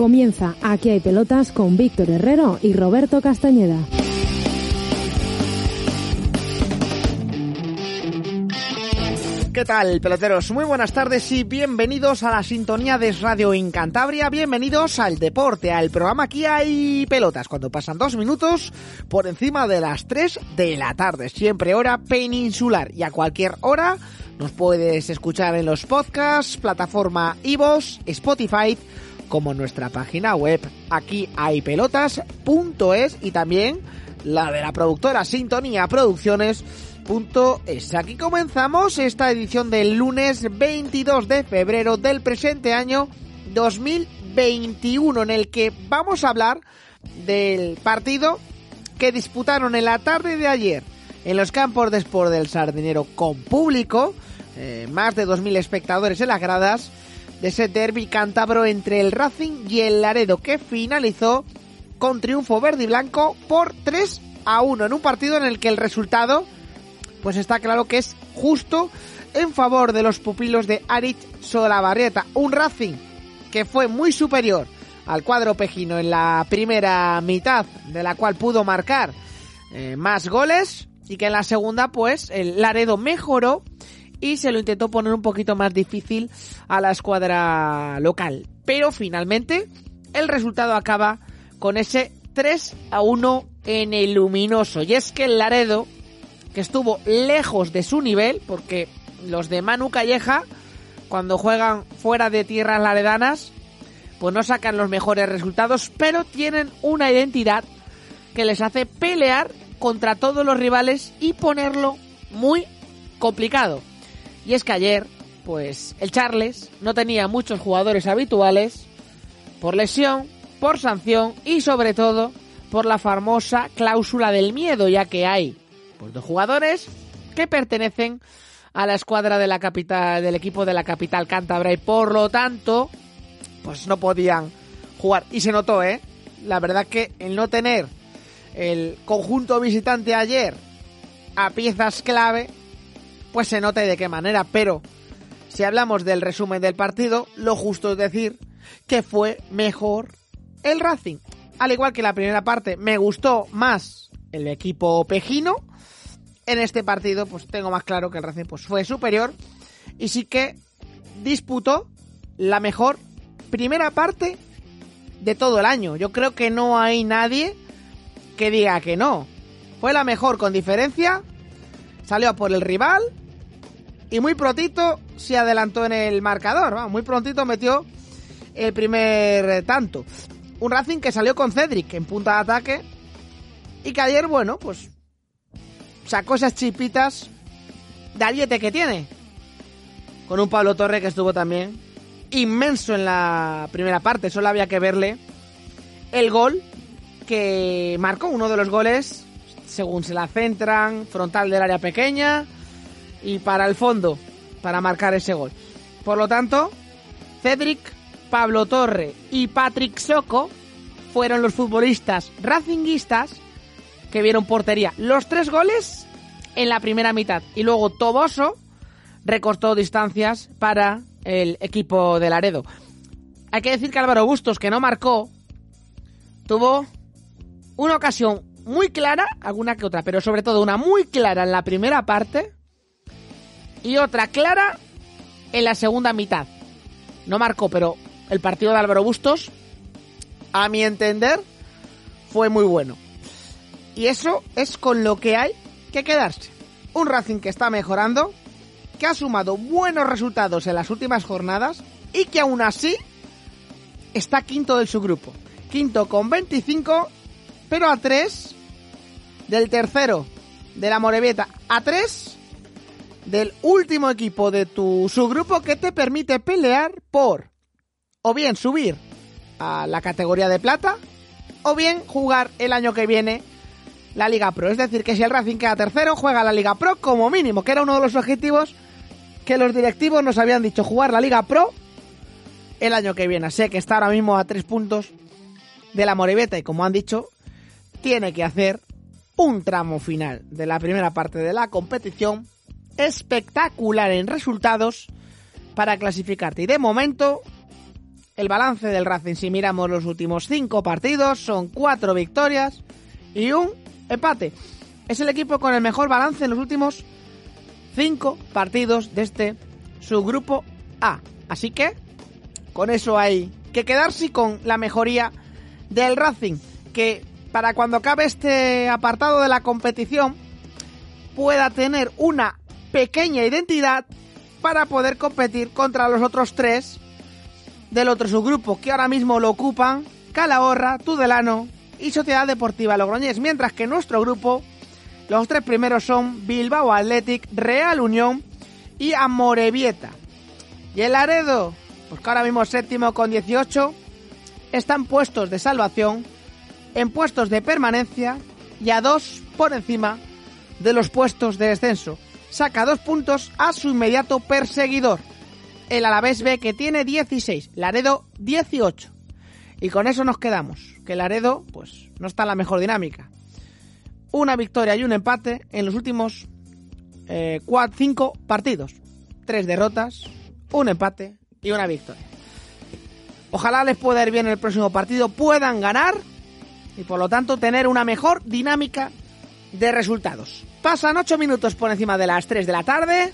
Comienza Aquí hay pelotas con Víctor Herrero y Roberto Castañeda. ¿Qué tal, peloteros? Muy buenas tardes y bienvenidos a la sintonía de Radio en Cantabria. Bienvenidos al deporte, al programa Aquí hay pelotas, cuando pasan dos minutos por encima de las 3 de la tarde, siempre hora peninsular y a cualquier hora nos puedes escuchar en los podcasts, plataforma iVoox, Spotify, como nuestra página web aquí hay pelotas.es y también la de la productora Sintonía Producciones es. Aquí comenzamos esta edición del lunes 22 de febrero del presente año 2021 en el que vamos a hablar del partido que disputaron en la tarde de ayer en los campos de Sport del Sardinero con público, eh, más de 2.000 espectadores en las gradas de ese derby cántabro entre el Racing y el Laredo que finalizó con triunfo verde y blanco por 3 a 1 en un partido en el que el resultado pues está claro que es justo en favor de los pupilos de Aritz Solabarrieta. Un Racing que fue muy superior al cuadro pejino en la primera mitad, de la cual pudo marcar eh, más goles y que en la segunda pues el Laredo mejoró y se lo intentó poner un poquito más difícil a la escuadra local. Pero finalmente el resultado acaba con ese 3 a 1 en el luminoso. Y es que el Laredo que estuvo lejos de su nivel, porque los de Manu Calleja, cuando juegan fuera de tierras laredanas, pues no sacan los mejores resultados, pero tienen una identidad que les hace pelear contra todos los rivales y ponerlo muy complicado. Y es que ayer, pues el Charles no tenía muchos jugadores habituales por lesión, por sanción y sobre todo por la famosa cláusula del miedo, ya que hay pues dos jugadores que pertenecen a la escuadra de la capital, del equipo de la capital cántabra y por lo tanto, pues no podían jugar. Y se notó, ¿eh? La verdad que el no tener el conjunto visitante ayer a piezas clave, pues se nota de qué manera. Pero si hablamos del resumen del partido, lo justo es decir que fue mejor el Racing. Al igual que la primera parte, me gustó más el equipo pejino en este partido pues tengo más claro que el Racing pues fue superior y sí que disputó la mejor primera parte de todo el año. Yo creo que no hay nadie que diga que no. Fue la mejor con diferencia, salió a por el rival y muy prontito se adelantó en el marcador. Muy prontito metió el primer tanto. Un Racing que salió con Cedric en punta de ataque y que ayer, bueno, pues sacó esas chipitas de aliete que tiene. Con un Pablo Torre que estuvo también inmenso en la primera parte. Solo había que verle el gol que marcó uno de los goles según se la centran, frontal del área pequeña y para el fondo, para marcar ese gol. Por lo tanto, Cedric, Pablo Torre y Patrick Soco fueron los futbolistas racinguistas que vieron portería. Los tres goles en la primera mitad. Y luego Toboso recortó distancias para el equipo de Laredo. Hay que decir que Álvaro Bustos, que no marcó, tuvo una ocasión muy clara, alguna que otra, pero sobre todo una muy clara en la primera parte y otra clara en la segunda mitad. No marcó, pero el partido de Álvaro Bustos, a mi entender, fue muy bueno. Y eso es con lo que hay que quedarse. Un Racing que está mejorando, que ha sumado buenos resultados en las últimas jornadas y que aún así está quinto de su grupo. Quinto con 25, pero a 3 del tercero de la Morevieta. A 3 del último equipo de tu subgrupo que te permite pelear por o bien subir a la categoría de plata o bien jugar el año que viene la Liga Pro. Es decir, que si el Racing queda tercero, juega la Liga Pro como mínimo, que era uno de los objetivos que los directivos nos habían dicho, jugar la Liga Pro el año que viene. Sé que está ahora mismo a tres puntos de la Moribeta y como han dicho, tiene que hacer un tramo final de la primera parte de la competición espectacular en resultados para clasificarte. Y de momento el balance del Racing, si miramos los últimos cinco partidos, son cuatro victorias y un empate. Es el equipo con el mejor balance en los últimos cinco partidos de este subgrupo A. Así que con eso hay que quedarse con la mejoría del Racing, que para cuando acabe este apartado de la competición pueda tener una pequeña identidad para poder competir contra los otros tres del otro subgrupo que ahora mismo lo ocupan Calahorra, Tudelano y Sociedad Deportiva Logroñés, mientras que nuestro grupo los tres primeros son Bilbao Athletic, Real Unión y Amorebieta. Y el Aredo, pues que ahora mismo séptimo con 18, están puestos de salvación, en puestos de permanencia y a dos por encima de los puestos de descenso. Saca dos puntos a su inmediato perseguidor, el Alavés B que tiene 16, Laredo 18. Y con eso nos quedamos, que Laredo pues no está en la mejor dinámica. Una victoria y un empate en los últimos 5 eh, partidos. Tres derrotas, un empate y una victoria. Ojalá les pueda ir bien el próximo partido, puedan ganar y por lo tanto tener una mejor dinámica de resultados. Pasan 8 minutos por encima de las 3 de la tarde.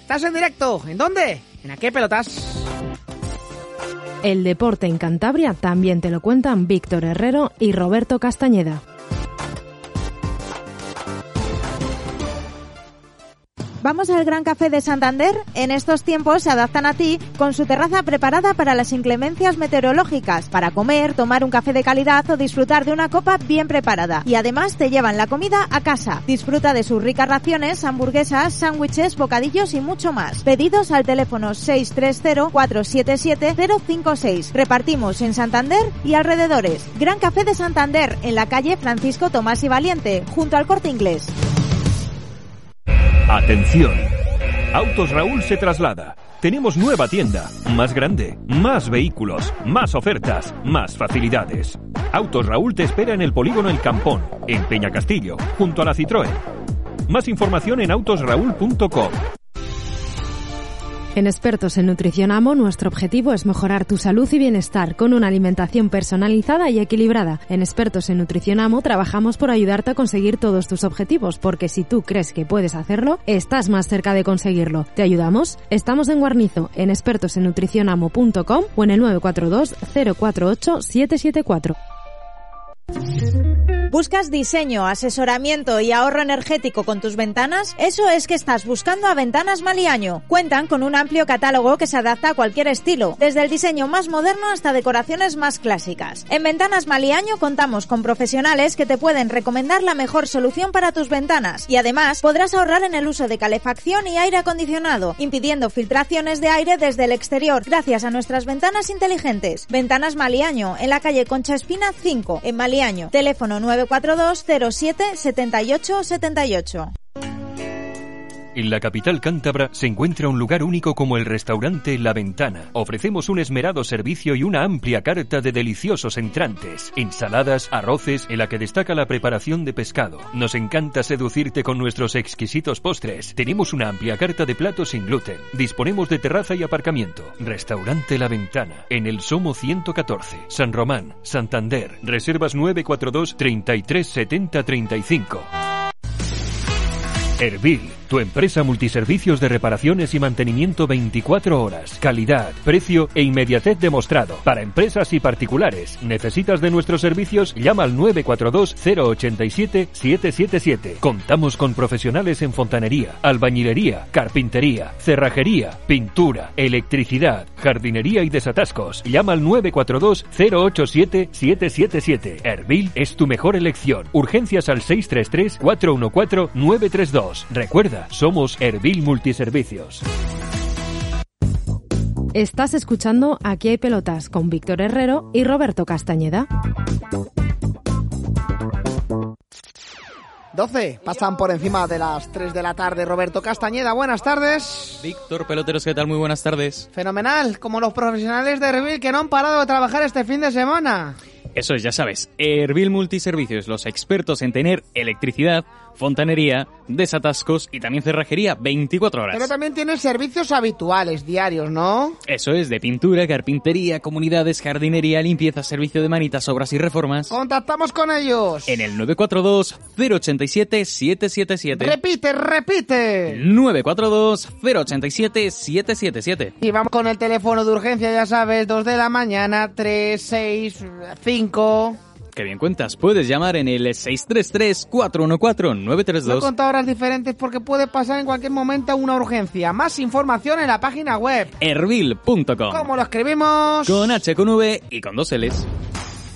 Estás en directo. ¿En dónde? ¿En a qué pelotas? El deporte en Cantabria también te lo cuentan Víctor Herrero y Roberto Castañeda. Vamos al Gran Café de Santander. En estos tiempos se adaptan a ti con su terraza preparada para las inclemencias meteorológicas, para comer, tomar un café de calidad o disfrutar de una copa bien preparada. Y además te llevan la comida a casa. Disfruta de sus ricas raciones, hamburguesas, sándwiches, bocadillos y mucho más. Pedidos al teléfono 630-477-056. Repartimos en Santander y alrededores. Gran Café de Santander en la calle Francisco Tomás y Valiente, junto al Corte Inglés. Atención. Autos Raúl se traslada. Tenemos nueva tienda, más grande, más vehículos, más ofertas, más facilidades. Autos Raúl te espera en el polígono El Campón, en Peña Castillo, junto a la Citroën. Más información en autosraúl.com. En Expertos en Nutrición Amo, nuestro objetivo es mejorar tu salud y bienestar con una alimentación personalizada y equilibrada. En Expertos en Nutrición Amo trabajamos por ayudarte a conseguir todos tus objetivos, porque si tú crees que puedes hacerlo, estás más cerca de conseguirlo. ¿Te ayudamos? Estamos en Guarnizo, en expertosennutricionamo.com o en el 942 048 774. ¿Buscas diseño, asesoramiento y ahorro energético con tus ventanas? Eso es que estás buscando a Ventanas Maliaño. Cuentan con un amplio catálogo que se adapta a cualquier estilo, desde el diseño más moderno hasta decoraciones más clásicas. En Ventanas Maliaño contamos con profesionales que te pueden recomendar la mejor solución para tus ventanas y además podrás ahorrar en el uso de calefacción y aire acondicionado, impidiendo filtraciones de aire desde el exterior gracias a nuestras ventanas inteligentes. Ventanas Maliaño, en la calle Concha Espina 5, en Maliaño. Teléfono 9 942 07 78 78. En la capital cántabra se encuentra un lugar único como el restaurante La Ventana. Ofrecemos un esmerado servicio y una amplia carta de deliciosos entrantes, ensaladas, arroces, en la que destaca la preparación de pescado. Nos encanta seducirte con nuestros exquisitos postres. Tenemos una amplia carta de platos sin gluten. Disponemos de terraza y aparcamiento. Restaurante La Ventana, en el Somo 114, San Román, Santander. Reservas 942 33 70 35. Erbil tu empresa multiservicios de reparaciones y mantenimiento 24 horas. Calidad, precio e inmediatez demostrado. Para empresas y particulares. ¿Necesitas de nuestros servicios? Llama al 942-087-777. Contamos con profesionales en fontanería, albañilería, carpintería, cerrajería, pintura, electricidad, jardinería y desatascos. Llama al 942-087-777. Erbil es tu mejor elección. Urgencias al 633-414-932. Recuerda somos Erbil Multiservicios. Estás escuchando Aquí hay pelotas con Víctor Herrero y Roberto Castañeda. 12, pasan por encima de las 3 de la tarde. Roberto Castañeda, buenas tardes. Víctor Peloteros, ¿qué tal? Muy buenas tardes. Fenomenal, como los profesionales de Erbil que no han parado de trabajar este fin de semana. Eso es, ya sabes, Erbil Multiservicios, los expertos en tener electricidad fontanería, desatascos y también cerrajería 24 horas. Pero también tienen servicios habituales, diarios, ¿no? Eso es, de pintura, carpintería, comunidades, jardinería, limpieza, servicio de manitas, obras y reformas. Contactamos con ellos. En el 942-087-777. Repite, repite. 942-087-777. Y vamos con el teléfono de urgencia, ya sabes, 2 de la mañana, 3, 6, 5... Qué bien cuentas. Puedes llamar en el 633-414-932. No contado horas diferentes porque puede pasar en cualquier momento una urgencia. Más información en la página web. Erbil.com. ¿Cómo lo escribimos? Con H, con V y con dos L's.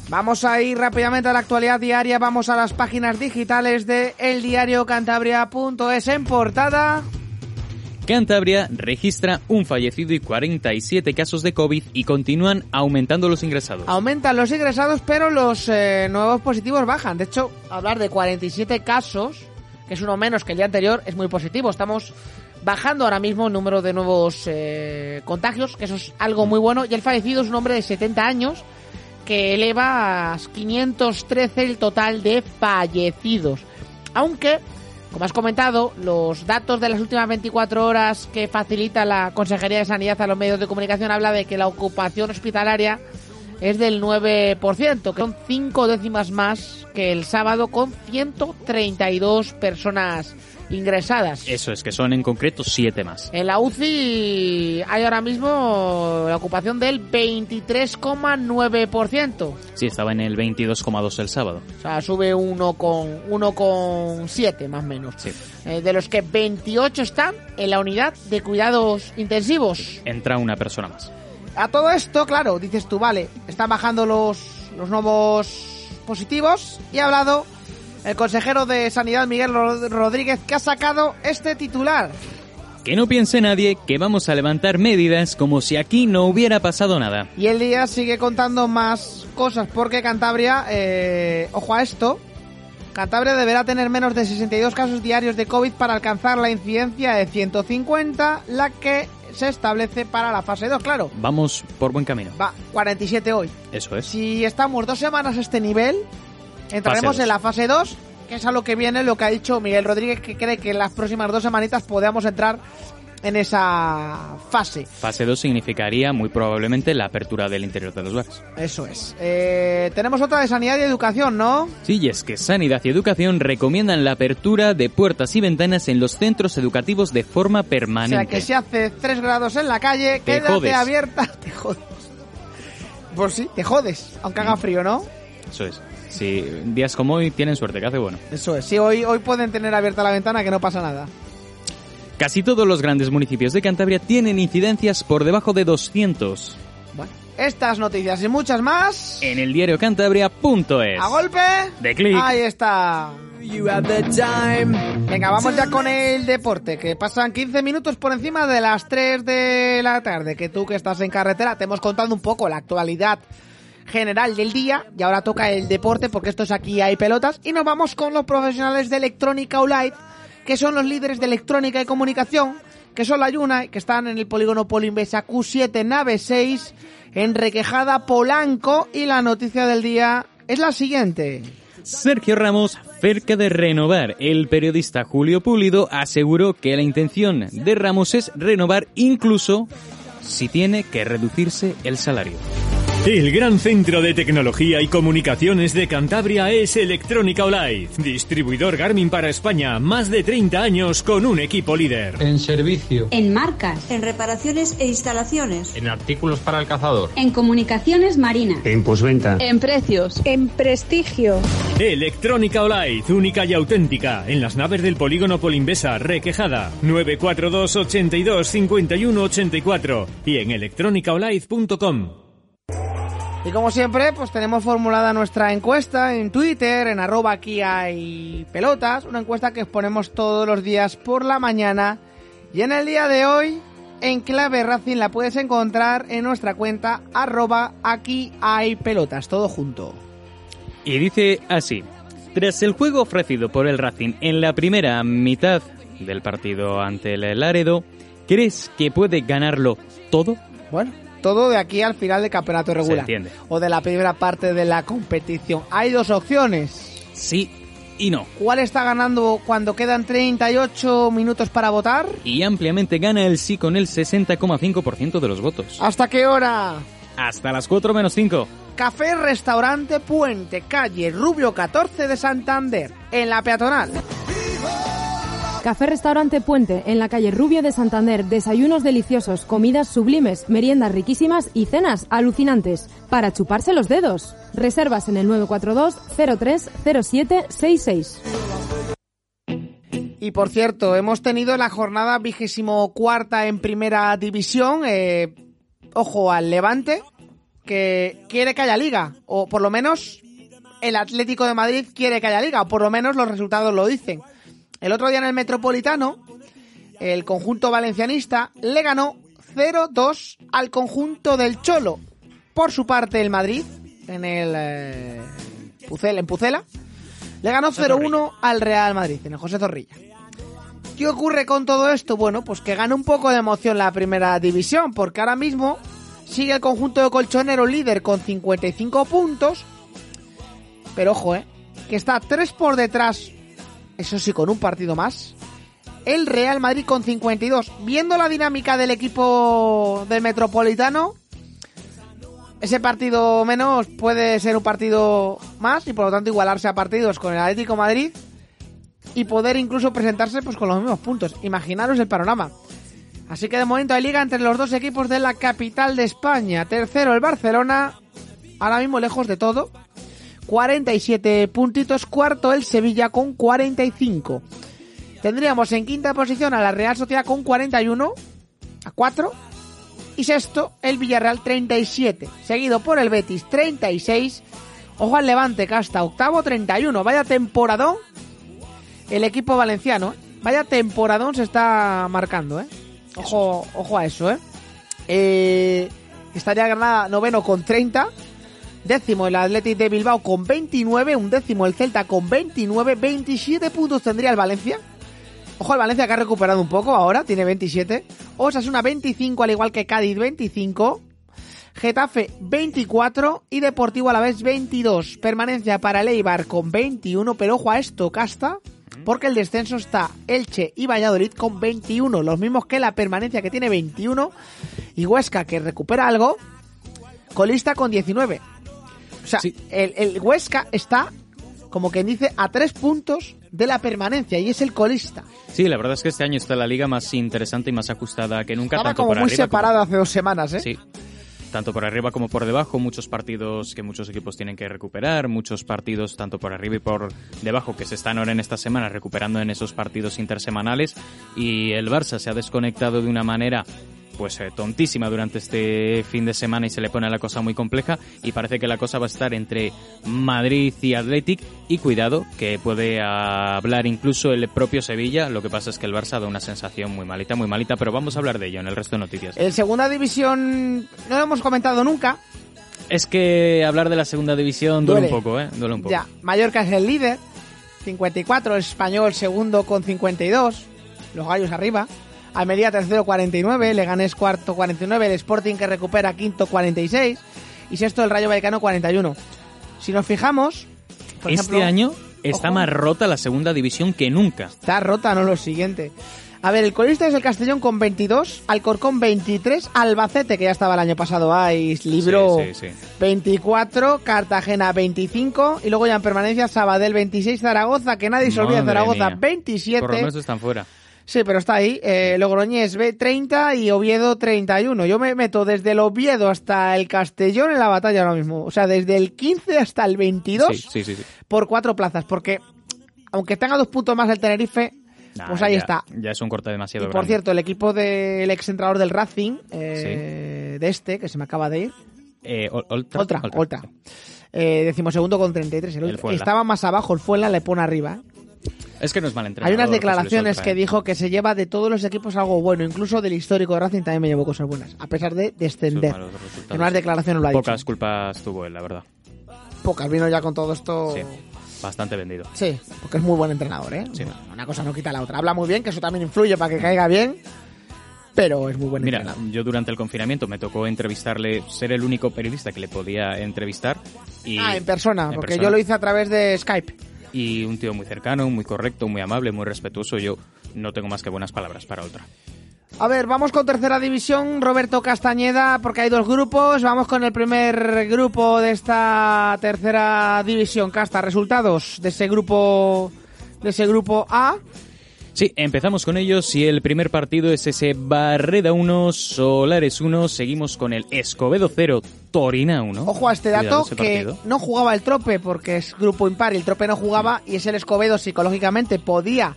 Vamos a ir rápidamente a la actualidad diaria. Vamos a las páginas digitales de eldiariocantabria.es en portada. Cantabria registra un fallecido y 47 casos de COVID y continúan aumentando los ingresados. Aumentan los ingresados, pero los eh, nuevos positivos bajan. De hecho, hablar de 47 casos, que es uno menos que el día anterior, es muy positivo. Estamos bajando ahora mismo el número de nuevos eh, contagios, que eso es algo muy bueno. Y el fallecido es un hombre de 70 años que eleva a 513 el total de fallecidos. Aunque como has comentado, los datos de las últimas 24 horas que facilita la Consejería de Sanidad a los medios de comunicación habla de que la ocupación hospitalaria es del 9%, que son 5 décimas más que el sábado con 132 personas ingresadas. Eso es, que son en concreto 7 más. En la UCI hay ahora mismo la ocupación del 23,9%. Sí, estaba en el 22,2 el sábado. O sea, sube 1,7 más o menos. Sí. Eh, de los que 28 están en la unidad de cuidados intensivos. Entra una persona más. A todo esto, claro, dices tú, vale, están bajando los, los nuevos positivos y ha hablado el consejero de Sanidad Miguel Rodríguez que ha sacado este titular. Que no piense nadie que vamos a levantar medidas como si aquí no hubiera pasado nada. Y el día sigue contando más cosas porque Cantabria, eh, ojo a esto, Cantabria deberá tener menos de 62 casos diarios de COVID para alcanzar la incidencia de 150, la que se establece para la fase 2, claro. Vamos por buen camino. Va, 47 hoy. Eso es. Si estamos dos semanas a este nivel, entraremos en la fase 2, que es a lo que viene lo que ha dicho Miguel Rodríguez, que cree que en las próximas dos semanitas podamos entrar en esa fase. Fase 2 significaría muy probablemente la apertura del interior de los bares. Eso es. Eh, tenemos otra de sanidad y educación, ¿no? Sí, y es que Sanidad y Educación recomiendan la apertura de puertas y ventanas en los centros educativos de forma permanente. O sea, que si hace 3 grados en la calle, Te quédate jodes. abierta, te jodes. Pues sí, te jodes, aunque haga frío, ¿no? Eso es. Si días como hoy tienen suerte, que hace bueno. Eso es. Sí, hoy, hoy pueden tener abierta la ventana, que no pasa nada. Casi todos los grandes municipios de Cantabria tienen incidencias por debajo de 200. Bueno, estas noticias y muchas más. En el diario Cantabria.es. A golpe De clic. Ahí está. Venga, vamos ya con el deporte, que pasan 15 minutos por encima de las 3 de la tarde. Que tú que estás en carretera te hemos contado un poco la actualidad general del día y ahora toca el deporte porque esto es aquí hay pelotas y nos vamos con los profesionales de Electrónica Light que son los líderes de electrónica y comunicación que son la Yuna que están en el polígono Polimbesa Q7 nave 6 en Requejada Polanco y la noticia del día es la siguiente. Sergio Ramos, cerca de renovar. El periodista Julio Pulido aseguró que la intención de Ramos es renovar incluso si tiene que reducirse el salario. El gran centro de tecnología y comunicaciones de Cantabria es Electrónica Olive, distribuidor Garmin para España, más de 30 años con un equipo líder. En servicio. En marcas. En reparaciones e instalaciones. En artículos para el cazador. En comunicaciones marinas. En posventa. En precios. En prestigio. Electrónica Olive, única y auténtica, en las naves del polígono Polimbesa, Requejada, 942 82 51 84 y en electrónicaolive.com. Y como siempre, pues tenemos formulada nuestra encuesta en Twitter, en arroba aquí hay pelotas, una encuesta que exponemos todos los días por la mañana. Y en el día de hoy, en clave Racing la puedes encontrar en nuestra cuenta arroba aquí hay pelotas, todo junto. Y dice así, tras el juego ofrecido por el Racing en la primera mitad del partido ante el Laredo, ¿crees que puede ganarlo todo? Bueno, todo de aquí al final del campeonato regular. entiende. O de la primera parte de la competición. Hay dos opciones. Sí y no. ¿Cuál está ganando cuando quedan 38 minutos para votar? Y ampliamente gana el sí con el 60,5% de los votos. ¿Hasta qué hora? Hasta las 4 menos 5. Café Restaurante Puente, calle Rubio 14 de Santander, en la peatonal. Café Restaurante Puente, en la calle Rubio de Santander. Desayunos deliciosos, comidas sublimes, meriendas riquísimas y cenas alucinantes. Para chuparse los dedos. Reservas en el 942 03 07 66. Y por cierto, hemos tenido la jornada vigésimo cuarta en primera división. eh, ojo al Levante, que quiere que haya liga. O por lo menos el Atlético de Madrid quiere que haya liga. O por lo menos los resultados lo dicen. El otro día en el Metropolitano, el conjunto valencianista le ganó 0-2 al conjunto del Cholo. Por su parte, el Madrid, en el eh, en Pucela, le ganó 0-1 al Real Madrid, en el José Zorrilla. ¿Qué ocurre con todo esto? Bueno, pues que gana un poco de emoción la primera división, porque ahora mismo sigue el conjunto de Colchonero líder con 55 puntos. Pero ojo, eh, que está 3 por detrás, eso sí, con un partido más. El Real Madrid con 52. Viendo la dinámica del equipo del Metropolitano, ese partido menos puede ser un partido más y por lo tanto igualarse a partidos con el Atlético Madrid y poder incluso presentarse pues con los mismos puntos. Imaginaros el panorama. Así que de momento hay liga entre los dos equipos de la capital de España. Tercero el Barcelona, ahora mismo lejos de todo. 47 puntitos. Cuarto el Sevilla con 45. Tendríamos en quinta posición a la Real Sociedad con 41 a 4. Y sexto el Villarreal 37. Seguido por el Betis 36. Ojo al Levante que hasta octavo 31. Vaya temporadón el equipo valenciano. ¿eh? Vaya temporadón se está marcando, ¿eh? Ojo, ojo a eso, ¿eh? eh estaría Granada noveno con 30. Décimo el Athletic de Bilbao con 29. Un décimo el Celta con 29. 27 puntos tendría el Valencia. Ojo al Valencia que ha recuperado un poco ahora, tiene 27. Osasuna 25, al igual que Cádiz 25. Getafe 24 y Deportivo a la vez 22. Permanencia para el Eibar con 21, pero ojo a esto, Casta, porque el descenso está Elche y Valladolid con 21, los mismos que la permanencia que tiene 21 y Huesca que recupera algo, colista con 19. O sea, el, el Huesca está, como quien dice, a tres puntos de la permanencia y es el colista. Sí, la verdad es que este año está la liga más interesante y más ajustada que nunca. Estaba tanto como por muy arriba separada como- hace dos semanas, ¿eh? Sí. Tanto por arriba como por debajo, muchos partidos que muchos equipos tienen que recuperar, muchos partidos tanto por arriba y por debajo que se están ahora en esta semana recuperando en esos partidos intersemanales y el Barça se ha desconectado de una manera pues eh, tontísima durante este fin de semana y se le pone la cosa muy compleja y parece que la cosa va a estar entre Madrid y Athletic y cuidado que puede hablar incluso el propio Sevilla, lo que pasa es que el Barça da una sensación muy malita, muy malita, pero vamos a hablar de ello en el resto de noticias. En segunda división no lo hemos comentado nunca. Es que hablar de la segunda división duele, Duele. un poco, ¿eh? Duele un poco. Ya, Mallorca es el líder, 54, el Español segundo con 52, los Gallos arriba. Almería tercero 49, Leganés cuarto 49, el Sporting que recupera quinto 46 y sexto el Rayo Vallecano 41. Si nos fijamos, por este ejemplo, año está ojo. más rota la segunda división que nunca. Está rota, no lo siguiente. A ver, el colista es el Castellón con 22, Alcorcón 23, Albacete, que ya estaba el año pasado, ahí, libro Sí, sí, sí. 24, Cartagena 25, y luego ya en permanencia Sabadell 26, Zaragoza, que nadie se olvida, Zaragoza mía. 27. Por lo menos están fuera. Sí, pero está ahí. Eh, Logroñés B 30 y Oviedo 31. Yo me meto desde el Oviedo hasta el Castellón en la batalla ahora mismo. O sea, desde el 15 hasta el 22 Sí, sí, sí. por cuatro plazas. Porque aunque tenga dos puntos más el Tenerife, Nah, pues ahí ya- está. Ya es un corte demasiado Y por grande. cierto, el equipo del ex entrenador del Racing, eh, de este, que se me acaba de ir, Eh, Ol- Oltra. Oltra, Oltra. Eh, decimosegundo con 33. El, El estaba más abajo, el Fuenla le pone arriba. Es que no es mal entrenador. Hay unas Luis declaraciones que ¿eh? dijo que se lleva de todos los equipos algo bueno, incluso del histórico de Racing también me llevó cosas buenas, a pesar de descender. En unas declaraciones lo ha Pocas dicho. culpas tuvo él, la verdad. Pocas vino ya con todo esto. Sí, bastante vendido. Sí, porque es muy buen entrenador, ¿eh? Sí. Una cosa no quita la otra. Habla muy bien, que eso también influye para que caiga bien, pero es muy buen Mira, entrenador. yo durante el confinamiento me tocó entrevistarle, ser el único periodista que le podía entrevistar. Y Ah, en persona, en porque persona. yo lo hice a través de Skype. Y un tío muy cercano, muy correcto, muy amable, muy respetuoso. Yo no tengo más que buenas palabras para otra. A ver, vamos con tercera división, Roberto Castañeda, porque hay dos grupos. Vamos con el primer grupo de esta tercera división. Casta, resultados de ese grupo de ese grupo A. Sí, empezamos con ellos y el primer partido es ese Barreda 1, Solares 1, seguimos con el Escobedo 0, Torina 1. Ojo a este dato que no jugaba el Trope porque es grupo impar y el Trope no jugaba y es el Escobedo psicológicamente. Podía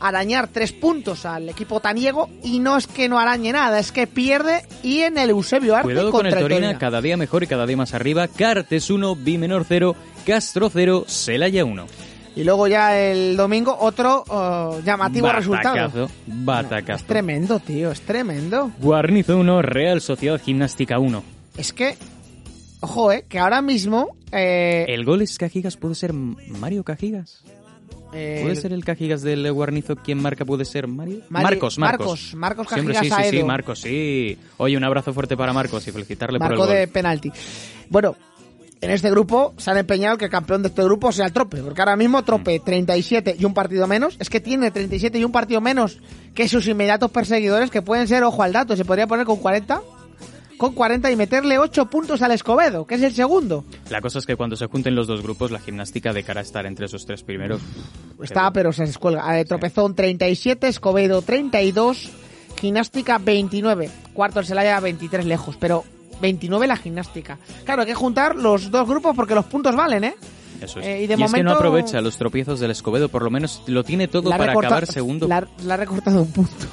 arañar tres puntos al equipo taniego y no es que no arañe nada, es que pierde y en el Eusebio Arte Cuidado con el Torina, cada día mejor y cada día más arriba, Cartes 1, Bimenor 0, Castro 0, Celaya 1. Y luego ya el domingo otro oh, llamativo resultado. Batacazo. Es tremendo, tío, es tremendo. Guarnizo 1, Real Sociedad Gimnástica 1. Es que, ojo, eh, que ahora mismo... Eh, ¿El gol es Cajigas? ¿Puede ser Mario Cajigas? ¿Puede ser el Cajigas del Guarnizo quien marca? ¿Puede ser Mario? Marcos, Marcos. Marcos, Cajigas sí, sí, sí, Marcos, sí. Oye, un abrazo fuerte para Marcos y felicitarle por el gol. de penalti. Bueno, en este grupo se han empeñado que el campeón de este grupo sea el Trope, porque ahora mismo Trope 37 mm. y un partido menos, es que tiene 37 y un partido menos que sus inmediatos perseguidores, que pueden ser, ojo al dato, se podría poner con 40 con 40 y meterle 8 puntos al Escobedo, que es el segundo. La cosa es que cuando se junten los dos grupos, la gimnástica de cara a estar entre esos tres primeros. Está, pero, se escuelga. Eh, tropezón 37, Escobedo 32, gimnástica 29. Cuarto el Celaya 23 lejos, pero 29 la gimnástica. Claro, hay que juntar los dos grupos porque los puntos valen, ¿eh? Eso es. Eh, y, de momento, es que no aprovecha los tropiezos del Escobedo, por lo menos lo tiene todo para acabar segundo. La, ha recortado un punto.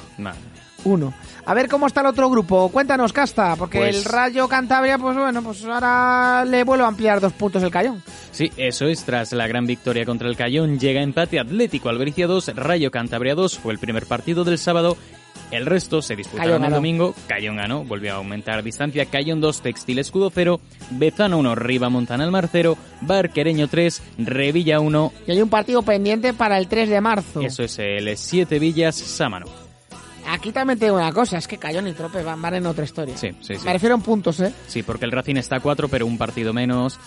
Uno. A ver cómo está el otro grupo. Cuéntanos, Casta, porque pues el Rayo Cantabria, pues bueno, pues ahora le vuelve a ampliar dos puntos el Cayón. Sí, eso es. Tras la gran victoria contra el Cayón, llega empate Atlético Albericia 2, Rayo Cantabria 2. Fue el primer partido del sábado. El resto se disputaron el domingo. Cayón ganó, volvió a aumentar distancia. Cayón 2, Textil Escudo 0, Bezano 1, Riva Montana el Mar 0, Barquereño 3, Revilla 1. Y hay un partido pendiente para el 3 de marzo. Eso es el 7 Villas Sámano. Aquí también tengo una cosa, es que Cayón y Trope van, van en otra historia. Sí, sí, sí. Me refiero en puntos, ¿eh? Sí, porque el Racing está a 4, pero un partido menos.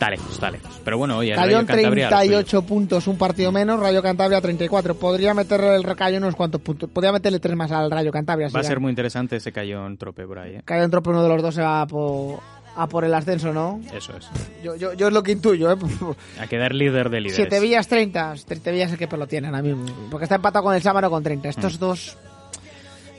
Está lejos, está lejos. Pero bueno, oye, Cayón Rayo 38 puntos, un partido menos, Rayo Cantabria 34. Podría meterle el Cayón unos cuantos puntos. Podría meterle tres más al Rayo Cantabria. Va a ser muy interesante ese Cayón Trope por ahí. ¿eh? Cayón Trope, uno de los dos se va por, a por el ascenso, ¿no? Eso es. Yo, yo, yo es lo que intuyo, ¿eh? a quedar líder de líderes. Siete Villas 30. Siete Villas es que lo tienen a mismo. Porque está empatado con el Sámano con 30. Estos mm. dos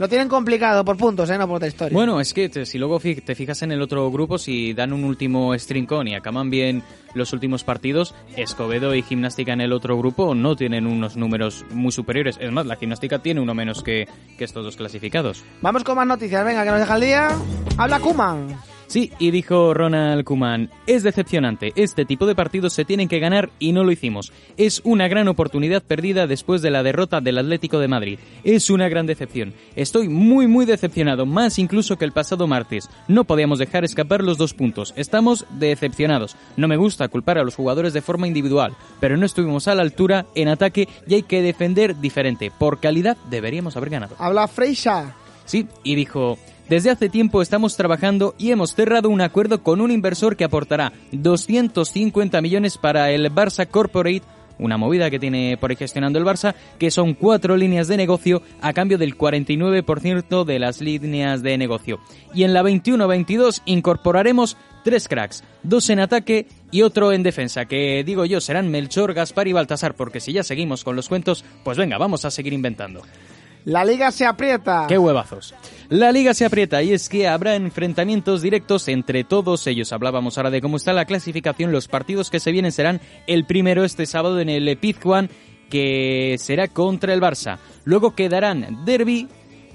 lo tienen complicado por puntos, ¿eh? No por otra historia. Bueno, es que si luego te fijas en el otro grupo, si dan un último strincón y acaban bien los últimos partidos, Escobedo y Gimnástica en el otro grupo no tienen unos números muy superiores. Es más, la Gimnástica tiene uno menos que, que estos dos clasificados. Vamos con más noticias. Venga, que nos deja el día. Habla Kuman. Sí, y dijo Ronald Kuman, es decepcionante, este tipo de partidos se tienen que ganar y no lo hicimos. Es una gran oportunidad perdida después de la derrota del Atlético de Madrid. Es una gran decepción. Estoy muy muy decepcionado, más incluso que el pasado martes. No podíamos dejar escapar los dos puntos. Estamos decepcionados. No me gusta culpar a los jugadores de forma individual, pero no estuvimos a la altura en ataque y hay que defender diferente. Por calidad deberíamos haber ganado. Habla Freisa. Sí, y dijo, desde hace tiempo estamos trabajando y hemos cerrado un acuerdo con un inversor que aportará 250 millones para el Barça Corporate una movida que tiene por ahí gestionando el Barça, que son cuatro líneas de negocio a cambio del 49% de las líneas de negocio. Y en la 21-22 incorporaremos tres cracks, dos en ataque y otro en defensa, que digo yo serán Melchor, Gaspar y Baltasar, porque si ya seguimos con los cuentos, pues venga, vamos a seguir inventando. La liga se aprieta. ¡Qué huevazos! La liga se aprieta y es que habrá enfrentamientos directos entre todos ellos. Hablábamos ahora de cómo está la clasificación. Los partidos que se vienen serán el primero este sábado en el Pizjuán, que será contra el Barça. Luego quedarán Derby,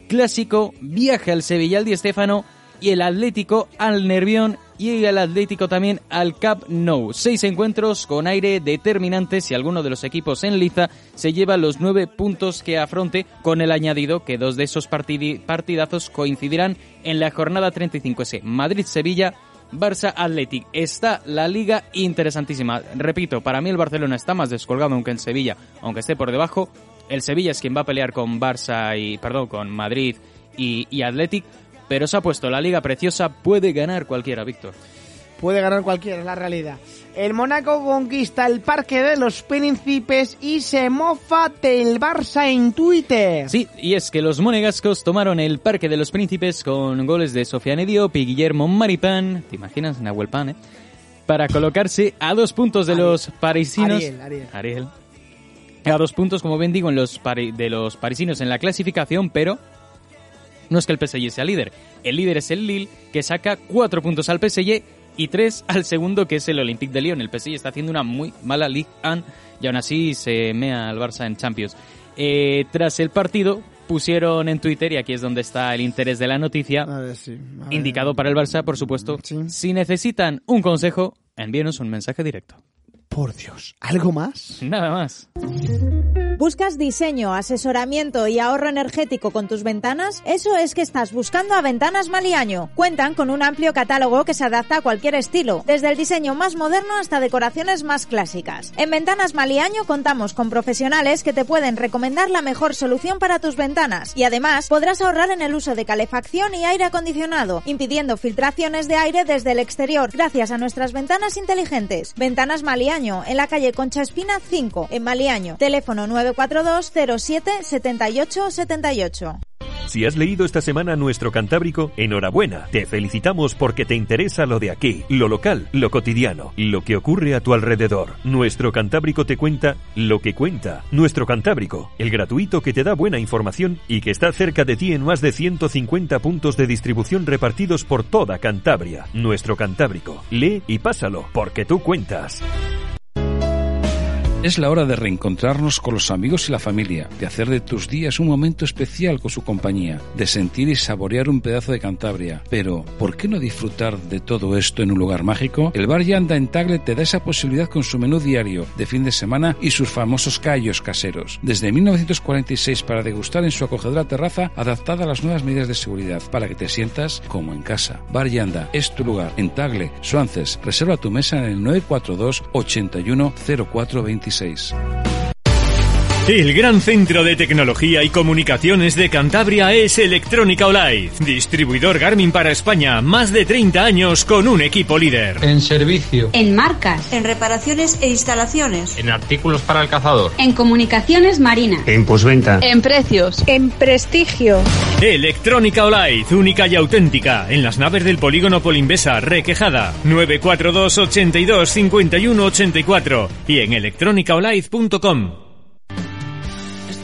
Clásico, Viaje al Sevilla al Di Stéfano y el Atlético al Nervión y el Atlético también al Cap Nou. Seis encuentros con aire determinante si alguno de los equipos en liza se lleva los nueve puntos que afronte, con el añadido que dos de esos partidazos coincidirán en la jornada 35S. Madrid-Sevilla Barça Athletic. Está la liga interesantísima. Repito, para mí el Barcelona está más descolgado aunque el Sevilla, aunque esté por debajo. El Sevilla es quien va a pelear con Barça y, perdón, con Madrid y, y pero se ha puesto la liga preciosa, puede ganar cualquiera, Víctor. puede ganar cualquiera, es la realidad. El Mónaco conquista el Parque de los Príncipes y se mofa del Barça en Twitter. Sí, y es que los monegascos tomaron el Parque de los Príncipes con goles de Sofiane Diop y Guillermo Maripán, ¿te imaginas? Nahuel Pan, ¿eh? Para colocarse a dos puntos de los parisinos. Ariel, Ariel. Ariel. A dos puntos, como bien digo, en los pari- de los parisinos en la clasificación, pero no es que el PSG sea líder. El líder es el Lille, que saca cuatro puntos al PSG y tres al segundo, que es el Olympique de Lyon. El PSG está haciendo una muy mala Ligue 1 y aún así se mea al Barça en Champions. Eh, tras el partido, pusieron en Twitter, y aquí es donde está el interés de la noticia, A ver, sí. a ver. indicado para el Barça, por supuesto, Sí. si necesitan un consejo, envíenos un mensaje directo. Por Dios, ¿algo más? Nada más. ¿Buscas diseño, asesoramiento y ahorro energético con tus ventanas? Eso es que estás buscando a Ventanas Maliaño. Cuentan con un amplio catálogo que se adapta a cualquier estilo, desde el diseño más moderno hasta decoraciones más clásicas. En Ventanas Maliaño contamos con profesionales que te pueden recomendar la mejor solución para tus ventanas y además podrás ahorrar en el uso de calefacción y aire acondicionado, impidiendo filtraciones de aire desde el exterior gracias a nuestras ventanas inteligentes. Ventanas Maliaño, en la calle Concha Espina 5, en Maliaño. Teléfono 942 07 78 78. Si has leído esta semana nuestro Cantábrico, enhorabuena. Te felicitamos porque te interesa lo de aquí, lo local, lo cotidiano, lo que ocurre a tu alrededor. Nuestro Cantábrico te cuenta lo que cuenta. Nuestro Cantábrico, el gratuito que te da buena información y que está cerca de ti en más de 150 puntos de distribución repartidos por toda Cantabria. Nuestro Cantábrico. Lee y pásalo, porque tú cuentas. Es la hora de reencontrarnos con los amigos y la familia, de hacer de tus días un momento especial con su compañía, de sentir y saborear un pedazo de Cantabria. Pero, ¿por qué no disfrutar de todo esto en un lugar mágico? El Bar Yanda en Tagle te da esa posibilidad con su menú diario de fin de semana y sus famosos callos caseros. Desde 1946 para degustar en su acogedora terraza adaptada a las nuevas medidas de seguridad para que te sientas como en casa. Bar Yanda es tu lugar en Tagle, Suances. Reserva tu mesa en el 942 81 0426. El gran centro de tecnología y comunicaciones de Cantabria es Electrónica Olive, distribuidor Garmin para España, más de 30 años con un equipo líder. En servicio. En marcas. En reparaciones e instalaciones. En artículos para el cazador. En comunicaciones marinas. En posventa. En precios. En prestigio. Electrónica Olive, única y auténtica, en las naves del polígono Polimbesa, Requejada, 942 82 51 84 y en electrónicaolive.com.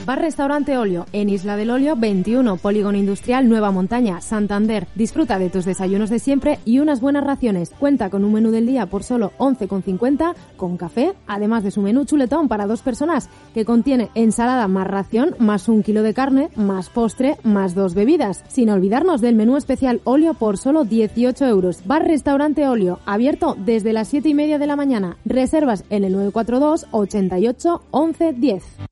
Bar Restaurante Olio, en Isla del Olio 21, Polígono Industrial Nueva Montaña, Santander. Disfruta de tus desayunos de siempre y unas buenas raciones. Cuenta con un menú del día por solo 11,50 con café, además de su menú chuletón para dos personas, que contiene ensalada más ración, más un kilo de carne, más postre, más dos bebidas. Sin olvidarnos del menú especial Olio por solo 18 euros. Bar Restaurante Olio, abierto desde las 7 y media de la mañana. Reservas en el 942 88 11 10.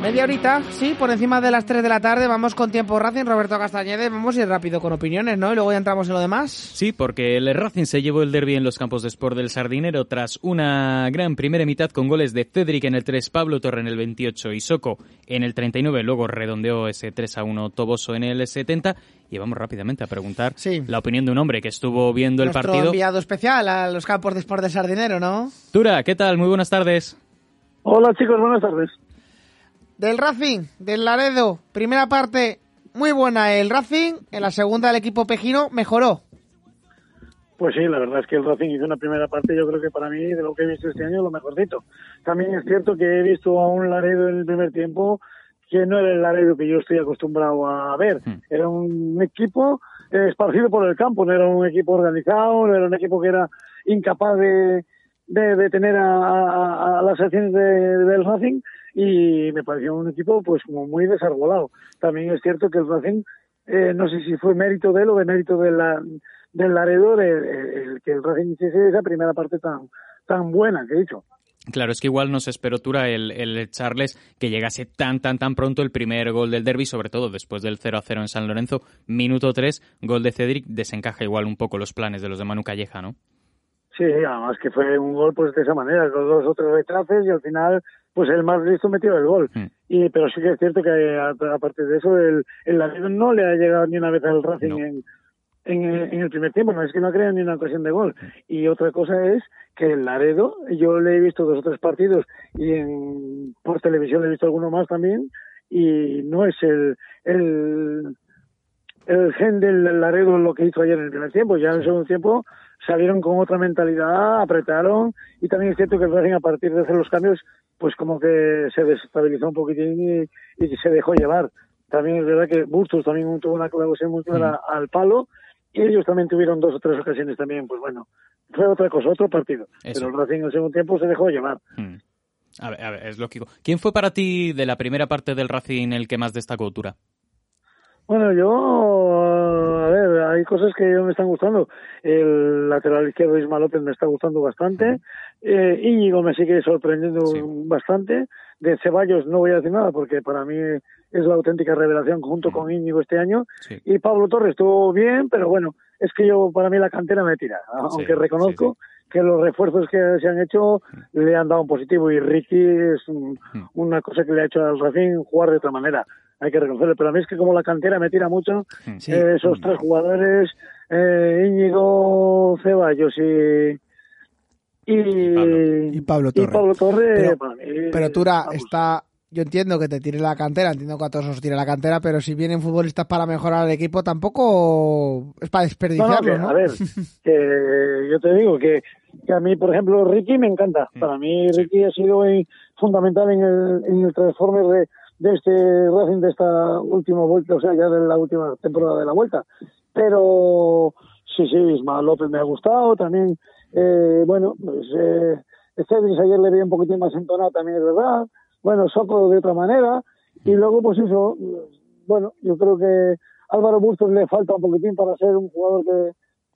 Media horita, sí, por encima de las 3 de la tarde. Vamos con tiempo Racing, Roberto Castañede. Vamos a ir rápido con opiniones, ¿no? Y luego ya entramos en lo demás. Sí, porque el Racing se llevó el derby en los campos de Sport del Sardinero tras una gran primera mitad con goles de Cedric en el 3, Pablo Torre en el 28 y Soco en el 39. Luego redondeó ese 3 a 1 Toboso en el 70. Y vamos rápidamente a preguntar Sí. la opinión de un hombre que estuvo viendo el partido. enviado especial a los campos de Sport del Sardinero, ¿no? Tura, ¿qué tal? Muy buenas tardes. Hola chicos, buenas tardes. Del Racing, del Laredo, primera parte muy buena el Racing, en la segunda el equipo pejino mejoró. Pues sí, la verdad es que el Racing hizo una primera parte, yo creo que para mí, de lo que he visto este año, lo mejorcito. También es cierto que he visto a un Laredo en el primer tiempo que no era el Laredo que yo estoy acostumbrado a ver. Era un equipo eh, esparcido por el campo, no era un equipo organizado, no era un equipo que era incapaz de, de, de tener a, a- a las acciones de- del Racing y me pareció un equipo pues como muy desarbolado. También es cierto que el Racing, eh, no sé si fue mérito de él o de mérito de la, del Laredo de, el- el que el Racing hiciese esa primera parte tan, tan buena que he dicho. Claro, es que igual nos esperó Tura el, el Charles que llegase tan, tan, tan pronto el primer gol del derby, sobre todo después del 0 a 0 en San Lorenzo. Minuto 3, gol de Cedric, desencaja igual un poco los planes de los de Manu Calleja, ¿no? Sí, además que fue un gol pues de esa manera, los dos o tres retraces y al final pues el más listo metió el gol. Y pero sí que es cierto que a- aparte de eso el, el Laredo no le ha llegado ni una vez al Racing en, en, en, el primer tiempo, no es que no crean ni una ocasión de gol. Y otra cosa es que el Laredo, yo le he visto dos o tres partidos y en, por televisión le he visto alguno más también, y no es el, el, el gen del Laredo lo que hizo ayer en el primer tiempo. Ya en el segundo tiempo salieron con otra mentalidad, apretaron, y también es cierto que el Racing a partir de hacer los cambios, pues como que se desestabilizó un poquitín y, y se dejó llevar. También es verdad que Bustos también tuvo una colaboración muy clara mm. al palo, y ellos también tuvieron dos o tres ocasiones también, pues bueno, fue otra cosa, otro partido. Pero el Racing en el segundo tiempo se dejó llevar. Hmm. A, ver, a ver, es lógico. ¿Quién fue para ti de la primera parte del Racing el que más destacó, Tura? Bueno, yo, hay cosas que me están gustando. El lateral izquierdo Isma López me está gustando bastante. Eh, Íñigo me sigue sorprendiendo bastante. De Ceballos no voy a decir nada porque para mí es la auténtica revelación junto con Íñigo este año. Y Pablo Torres estuvo bien, pero bueno, es que yo, para mí la cantera me tira, aunque reconozco que los refuerzos que se han hecho le han dado un positivo y Ricky es una cosa que le ha hecho al Racing jugar de otra manera. Hay que reconocerlo, pero a mí es que como la cantera me tira mucho, eh, esos tres jugadores, eh, Íñigo, Ceballos y, y, Pablo, Torres. Pero, Tura, está, yo entiendo que te tire la cantera, entiendo que a todos os tire la cantera, pero si vienen futbolistas para mejorar el equipo, tampoco es para desperdiciarlo, ¿no? A ver, que yo te digo que, que, a mí, por ejemplo, Ricky me encanta. Mm. Para mí, Ricky ha sido fundamental en el, en el Transformer de, de este Racing de esta última vuelta, o sea, ya de la última temporada de la vuelta. Pero sí, sí, Ismael López me ha gustado, también, eh, bueno, pues eh, ayer le vi un poquitín más entonado, también es verdad. Bueno, Soco de otra manera, y luego pues eso, bueno, yo creo que Álvaro Bustos le falta un poquitín para ser un jugador que,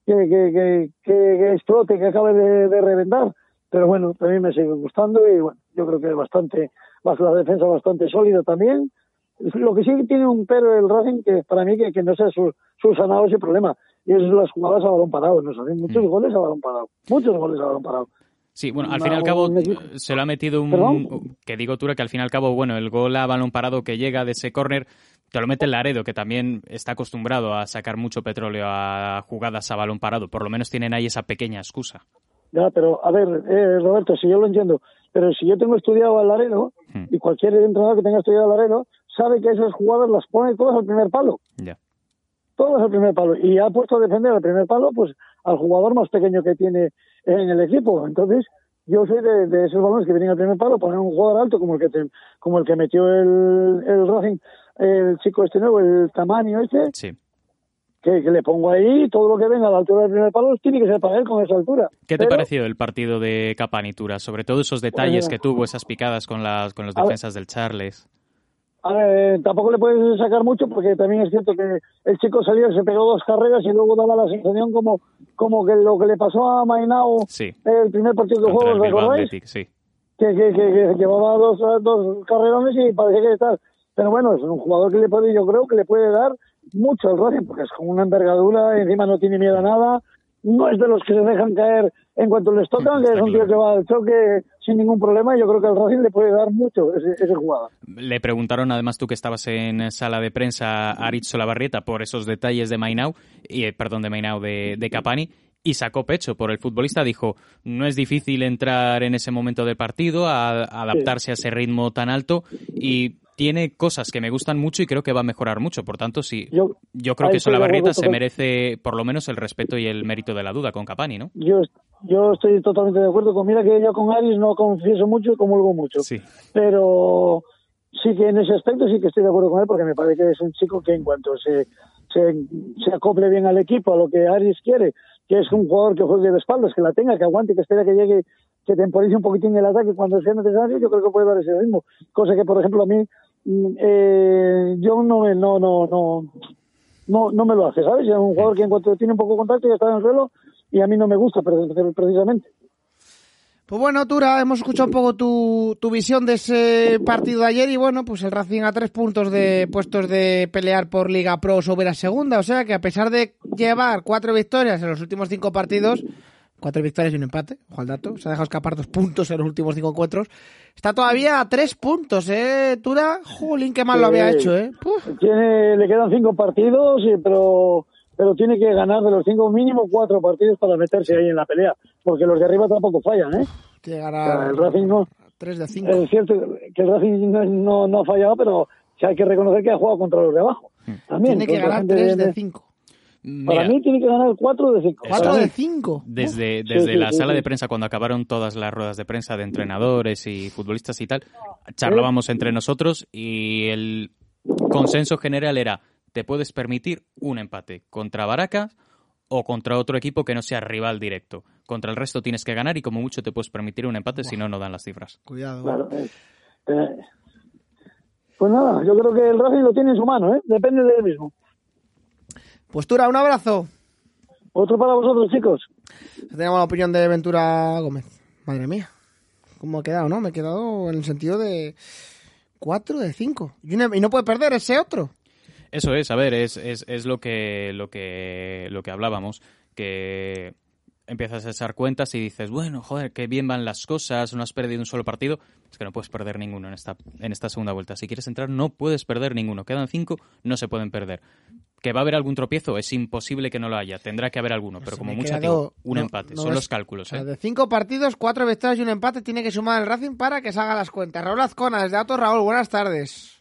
que, que, que, explote, que acabe de, reventar, pero bueno, también me sigue gustando y bueno, yo creo que es bastante, la defensa bastante sólida también. Lo que sí tiene un pero el Racing que para mí que, que no sea su, sanado ese problema, y es las jugadas a balón parado, nos hacen muchos mm. goles a balón parado, muchos goles a balón parado. Sí, bueno, al fin y al cabo se lo ha metido un... Que digo, Tura, que al fin y al cabo, bueno, el gol a balón parado que llega de ese córner te lo mete el Laredo, que también está acostumbrado a sacar mucho petróleo a jugadas a balón parado. Por lo menos tienen ahí esa pequeña excusa. Ya, pero a ver, eh, Roberto, si yo lo entiendo, pero si yo tengo estudiado al Laredo, hmm. y cualquier entrenador que tenga estudiado al Laredo, sabe que esas jugadas las pone todas al primer palo. Ya. Todas al primer palo. Y ha puesto a defender al primer palo, pues al jugador más pequeño que tiene en el equipo. Entonces, yo soy de, esos balones que vienen al primer palo, poner un jugador alto como el que como el que metió el, el Racing, el chico este nuevo, el tamaño este. Sí. Que, le pongo ahí, todo lo que venga a la altura del primer palo tiene que ser para él con esa altura. ¿Qué te pareció el partido de Capanitura? Sobre todo esos detalles que tuvo, esas picadas con las con los defensas del Charles. A ver, tampoco le puedes sacar mucho porque también es cierto que el chico salió, se pegó dos carreras y luego daba la sensación como, como que lo que le pasó a Mainao el primer partido de juego, ¿recordáis? Sí. Que, que, que, llevaba dos, dos carrerones y parecía que está. Pero bueno, es un jugador que le puede, yo creo que le puede dar mucho al Racing porque es con una envergadura, encima no tiene miedo a nada, no es de los que se dejan caer en cuanto les tocan, que es un tío que va al choque sin ningún problema y yo creo que al Racing le puede dar mucho ese, ese jugador. Le preguntaron, además tú que estabas en sala de prensa, a Aritz Solabarrieta por esos detalles de Mainau, y, eh, perdón, de Mainau, de, de Capani, y sacó pecho por el futbolista. Dijo, no es difícil entrar en ese momento del partido, a, adaptarse a ese ritmo tan alto y tiene cosas que me gustan mucho y creo que va a mejorar mucho. Por tanto, sí, yo, yo creo que Solabarrieta se merece por lo menos el respeto y el mérito de la duda con Capani, ¿no? Yo, yo estoy totalmente de acuerdo con, mira que yo con Aris no confieso mucho y comulgo mucho. Sí. Pero sí que en ese aspecto sí que estoy de acuerdo con él porque me parece que es un chico que en cuanto se, se, se acople bien al equipo, a lo que Aris quiere, que es un jugador que juegue de espaldas, que la tenga, que aguante, que espera que llegue, que temporice un poquitín el ataque cuando sea necesario, yo creo que puede dar ese ritmo. Cosa que, por ejemplo, a mí Mm, eh, yo no, no, no, no, no, no me lo hace, ¿sabes? Es un jugador que en cuanto tiene un poco de contacto ya está en el suelo y a mí no me gusta precisamente. Pues bueno, Tura, hemos escuchado un poco tu, tu visión de ese partido de ayer y bueno, pues el Racing a tres puntos de puestos de pelear por Liga Pro sobre la segunda, o sea que a pesar de llevar cuatro victorias en los últimos cinco partidos, cuatro victorias y un empate, ojo al dato. Se ha dejado escapar dos puntos en los últimos cinco encuentros. Está todavía a tres puntos, ¿eh? Tura, jolín, qué mal lo había hecho, ¿eh? Tiene, le quedan cinco partidos, eh, pero, pero tiene que ganar de los cinco mínimo cuatro partidos para meterse ahí en la pelea, porque los de arriba tampoco fallan, ¿eh? Que ganar... El Racing no... 3 de cinco Es cierto que el Racing no, no, ha fallado, pero hay que reconocer que ha jugado contra los de abajo. Hmm. Tiene que ganar tres de cinco para mí tiene que ganar 4 de 5. 4 de 5. Desde, desde la sala de prensa, cuando acabaron todas las ruedas de prensa de entrenadores y futbolistas y tal, charlábamos entre nosotros y el consenso general era, te puedes permitir un empate contra Baracas o contra otro equipo que no sea rival directo. Contra el resto tienes que ganar y como mucho te puedes permitir un empate, si no, no dan las cifras. Cuidado. Eh, eh. Pues nada, yo creo que el Racing lo tiene en su mano, ¿eh? depende de él mismo. Pues Tura, un abrazo. Otro para vosotros, chicos. Tenemos la opinión de Ventura Gómez. Madre mía. ¿Cómo he quedado, no? Me he quedado en el sentido de 4 de 5. Y, y no puede perder ese otro. Eso es, a ver, es, es, es lo que lo que lo que hablábamos, que empiezas a echar cuentas y dices, bueno, joder, qué bien van las cosas, no has perdido un solo partido, es que no puedes perder ninguno en esta en esta segunda vuelta. Si quieres entrar, no puedes perder ninguno. Quedan cinco, no se pueden perder. Que va a haber algún tropiezo, es imposible que no lo haya. Tendrá que haber alguno, pero como mucho quedado- un no- empate. no Son los cálculos, O sea, ¿eh? de 5 partidos, 4 victorias y un empate tiene que sumar el Racing para que salga las cuentas. Raúl Azcona, desde Auto Raúl, buenas tardes.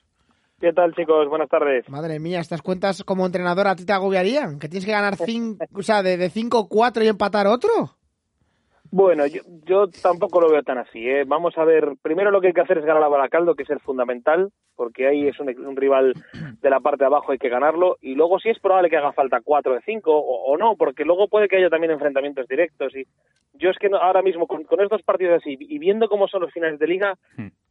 ¿Qué tal, chicos? Buenas tardes. Madre mía, estas cuentas como entrenador a ti te agobiarían. ¿Que tienes que ganar 5, o sea, de 5, 4 y empatar otro? Bueno, yo, yo tampoco lo veo tan así. ¿eh? Vamos a ver, primero lo que hay que hacer es ganar a Baracaldo, que es el fundamental, porque ahí es un, un rival de la parte de abajo, hay que ganarlo. Y luego sí es probable que haga falta 4 de 5 o, o no, porque luego puede que haya también enfrentamientos directos. Y yo es que no- ahora mismo, con, con estos partidos así, y viendo cómo son los finales de liga,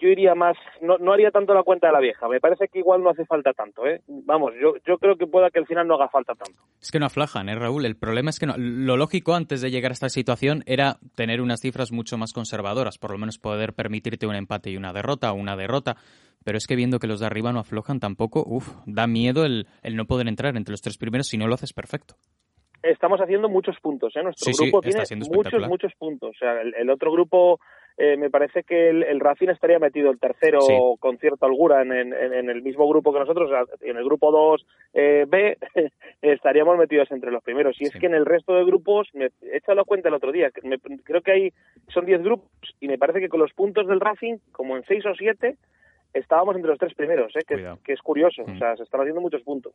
yo iría más, no, no haría tanto la cuenta de la vieja. Me parece que igual no hace falta tanto. ¿eh? Vamos, yo, yo creo que pueda que al final no haga falta tanto. Es que no aflajan, ¿eh, Raúl? El problema es que no. Lo lógico antes de llegar a esta situación era tener unas cifras mucho más conservadoras, por lo menos poder permitirte un empate y una derrota o una derrota. Pero es que viendo que los de arriba no aflojan tampoco, uff, da miedo el, el no poder entrar entre los tres primeros si no lo haces perfecto. estamos haciendo muchos puntos. ¿eh? Nuestro Sí, sí, grupo está tiene muchos, muchos puntos. O sea, el, el otro grupo, eh, me parece que el, el Racing estaría metido el tercero Sí. con cierta holgura en, en- en el mismo grupo que nosotros. en el grupo 2 eh, B estaríamos metidos entre los primeros. Y es que en el resto de grupos, me he echado cuenta el otro día, me- creo que hay son 10 grupos y me parece que con los puntos del Racing, como en 6 o 7, estábamos entre los tres primeros, ¿eh? que, es curioso. Mm. O sea, se están haciendo muchos puntos.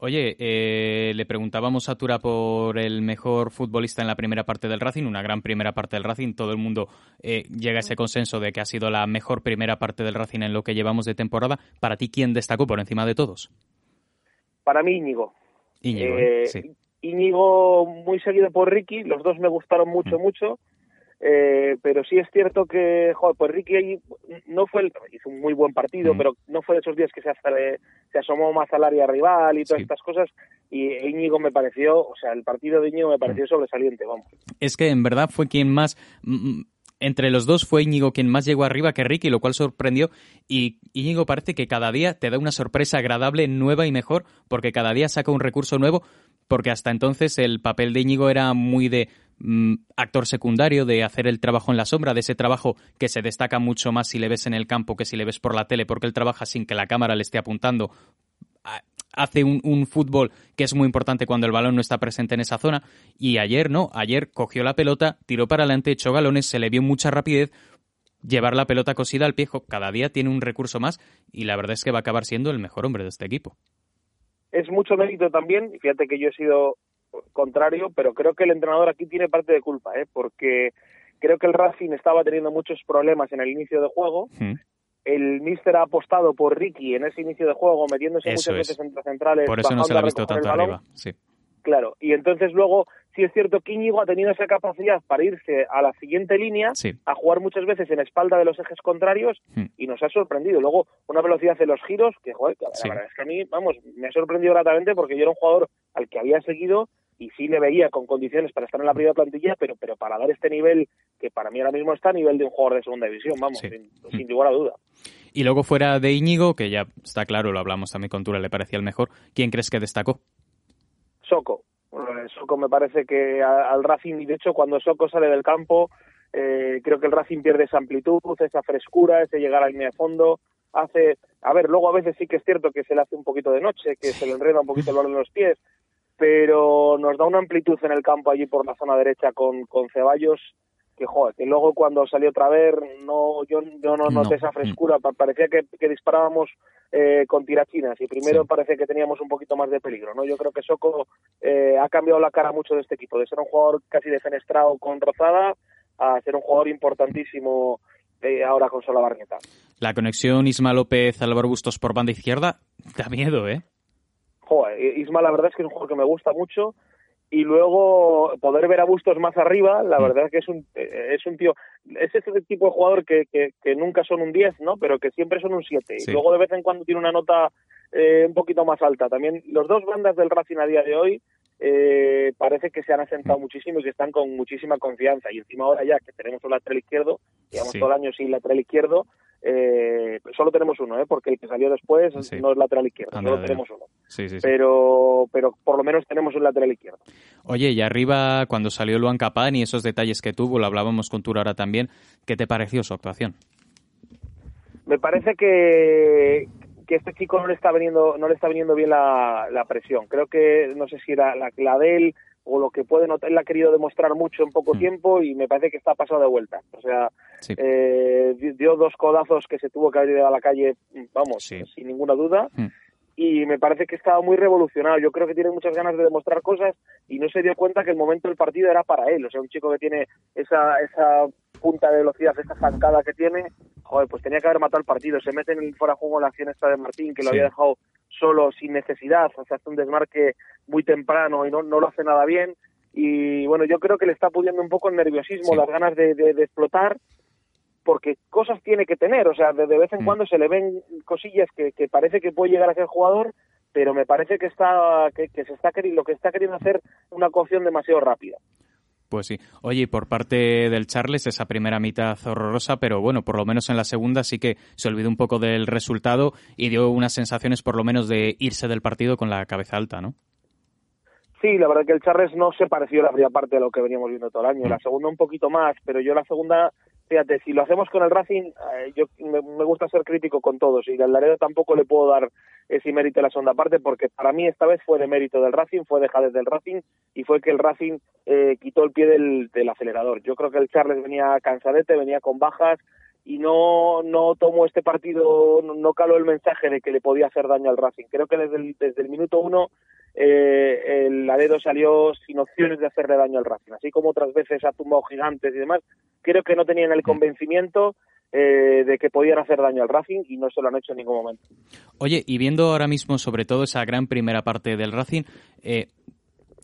Oye, eh, le preguntábamos a Tura por el mejor futbolista en la primera parte del Racing, una gran primera parte del Racing. Todo el mundo eh, llega a ese consenso de que ha sido la mejor primera parte del Racing en lo que llevamos de temporada. Para ti, ¿quién destacó por encima de todos? Para mí, Íñigo. Íñigo, ¿eh? Eh, sí. Íñigo muy seguido por Ricky, los dos me gustaron mucho, Mm. mucho, eh, pero sí es cierto que, joder, pues Ricky ahí no fue, el, hizo un muy buen partido, Mm. pero no fue de esos días que se, asomó más al área rival y todas Sí. estas cosas, y Íñigo me pareció, o sea, el partido de Íñigo me pareció Mm. sobresaliente, vamos. Es que en verdad fue quien más. mm, Entre los dos fue Íñigo quien más llegó arriba que Ricky, lo cual sorprendió. Y Íñigo parece que cada día te da una sorpresa agradable, nueva y mejor, porque cada día saca un recurso nuevo. Porque hasta entonces el papel de Íñigo era muy de actor secundario, de hacer el trabajo en la sombra, de ese trabajo que se destaca mucho más si le ves en el campo que si le ves por la tele, porque él trabaja sin que la cámara le esté apuntando hace un, fútbol que es muy importante cuando el balón no está presente en esa zona. Y ayer no, ayer cogió la pelota, tiró para adelante, echó galones, se le vio mucha rapidez. Llevar la pelota cosida al pie, jo, cada día tiene un recurso más y la verdad es que va a acabar siendo el mejor hombre de este equipo. Es mucho mérito también, fíjate que yo he sido contrario, pero creo que el entrenador aquí tiene parte de culpa, ¿eh? porque creo que el Racing estaba teniendo muchos problemas en el inicio de juego, Mm. el míster ha apostado por Ricky en ese inicio de juego, metiéndose Eso muchas es. veces entre centrales. Por eso no se bajando le a ha visto tanto arriba. Sí. Claro, y entonces luego sí es cierto que Íñigo ha tenido esa capacidad para irse a la siguiente línea, Sí. a jugar muchas veces en espalda de los ejes contrarios Hmm. y nos ha sorprendido. Luego una velocidad de los giros que, joder, que la Sí. verdad es que a mí, vamos, me ha sorprendido gratamente porque yo era un jugador al que había seguido y sí le veía con condiciones para estar en la primera plantilla, pero pero para dar este nivel que para mí ahora mismo está a nivel de un jugador de segunda división, vamos, Sí. sin, sin lugar a duda. Y luego fuera de Íñigo, que ya está claro, lo hablamos también con Tura, le parecía el mejor, ¿quién crees que destacó? Soco. Eh, Soco me parece que al Racing, y de hecho cuando Soco sale del campo, eh, creo que el Racing pierde esa amplitud, esa frescura, ese llegar a la línea de fondo. Hace, a ver, luego a veces sí que es cierto que se le hace un poquito de noche, que se le enreda un poquito el balón en los pies, pero nos da una amplitud en el campo allí por la zona derecha con, con Ceballos que joder, que luego cuando salió otra vez no yo, yo no noté esa frescura, parecía que, que disparábamos eh, con tirachinas y primero parecía que teníamos un poquito más de peligro, ¿no? Yo creo que Soco eh, ha cambiado la cara mucho de este equipo, de ser un jugador casi defenestrado con Rozada a ser un jugador importantísimo eh, ahora con Sola Barrieta. La conexión Isma López Álvaro Bustos por banda izquierda da miedo, ¿eh? Joder, Isma la verdad es que es un jugador que me gusta mucho y luego poder ver a Bustos más arriba, la verdad es que es un, es un tío, es ese tipo de jugador que, que, que nunca son un 10, ¿no? Pero que siempre son un 7. Y luego de vez en cuando tiene una nota eh, un poquito más alta. También los dos bandas del Racing a día de hoy eh, parece que se han asentado muchísimo y que están con muchísima confianza. Y encima ahora ya que tenemos un lateral izquierdo, digamos todo el año sin lateral izquierdo, eh, solo tenemos uno, ¿eh? porque el que salió después no es lateral izquierdo, solo tenemos uno. pero, pero por lo menos tenemos un lateral izquierdo. Oye, y arriba, cuando salió Luan Capán y esos detalles que tuvo, lo hablábamos con Tur ahora también, ¿qué te pareció su actuación? Me parece que, que este chico no le está viniendo, no le está viniendo bien la, la presión. Creo que, no sé si era la, la de él o lo que puede notar, él ha querido demostrar mucho en poco hmm. tiempo y me parece que está pasado de vuelta. O sea, eh, dio dos codazos que se tuvo que haber ido a la calle, vamos, sin ninguna duda. Hmm. Y me parece que estaba muy revolucionado. Yo creo que tiene muchas ganas de demostrar cosas y no se dio cuenta que el momento del partido era para él. O sea, un chico que tiene esa, esa punta de velocidad, esa zancada que tiene, joder, pues tenía que haber matado el partido. Se mete en el fuera de juego la acción esta de Martín, que lo había dejado solo, sin necesidad, o sea, hace un desmarque muy temprano y no, no lo hace nada bien. Y bueno, yo creo que le está pudiendo un poco el nerviosismo, las ganas de, de, explotar, porque cosas tiene que tener, o sea, de, vez en mm. cuando se le ven cosillas que, que parece que puede llegar a ser jugador, pero me parece que está que, que se está lo que está queriendo hacer una cocción demasiado rápida. Pues sí. Oye, y por parte del Charles, esa primera mitad horrorosa, pero bueno, por lo menos en la segunda sí que se olvidó un poco del resultado y dio unas sensaciones por lo menos de irse del partido con la cabeza alta, ¿no? Sí, la verdad que el Charles no se pareció a la primera parte de lo que veníamos viendo todo el año. La mm. segunda un poquito más, pero yo la segunda fíjate, si lo hacemos con el Racing, eh, yo me, gusta ser crítico con todos y al Laredo tampoco le puedo dar ese mérito a la segunda parte porque para mí esta vez fue de mérito del Racing, fue de del Racing y fue que el Racing eh, quitó el pie del, acelerador. Yo creo que el Charles venía cansadete, venía con bajas y no, no tomó este partido, no, caló el mensaje de que le podía hacer daño al Racing. Creo que desde desde el minuto uno eh, el Laredo salió sin opciones de hacerle daño al Racing. Así como otras veces ha tumbado gigantes y demás, creo que no tenían el convencimiento eh, de que podían hacer daño al Racing y no se lo han hecho en ningún momento. Oye, y viendo ahora mismo sobre todo esa gran primera parte del Racing, eh,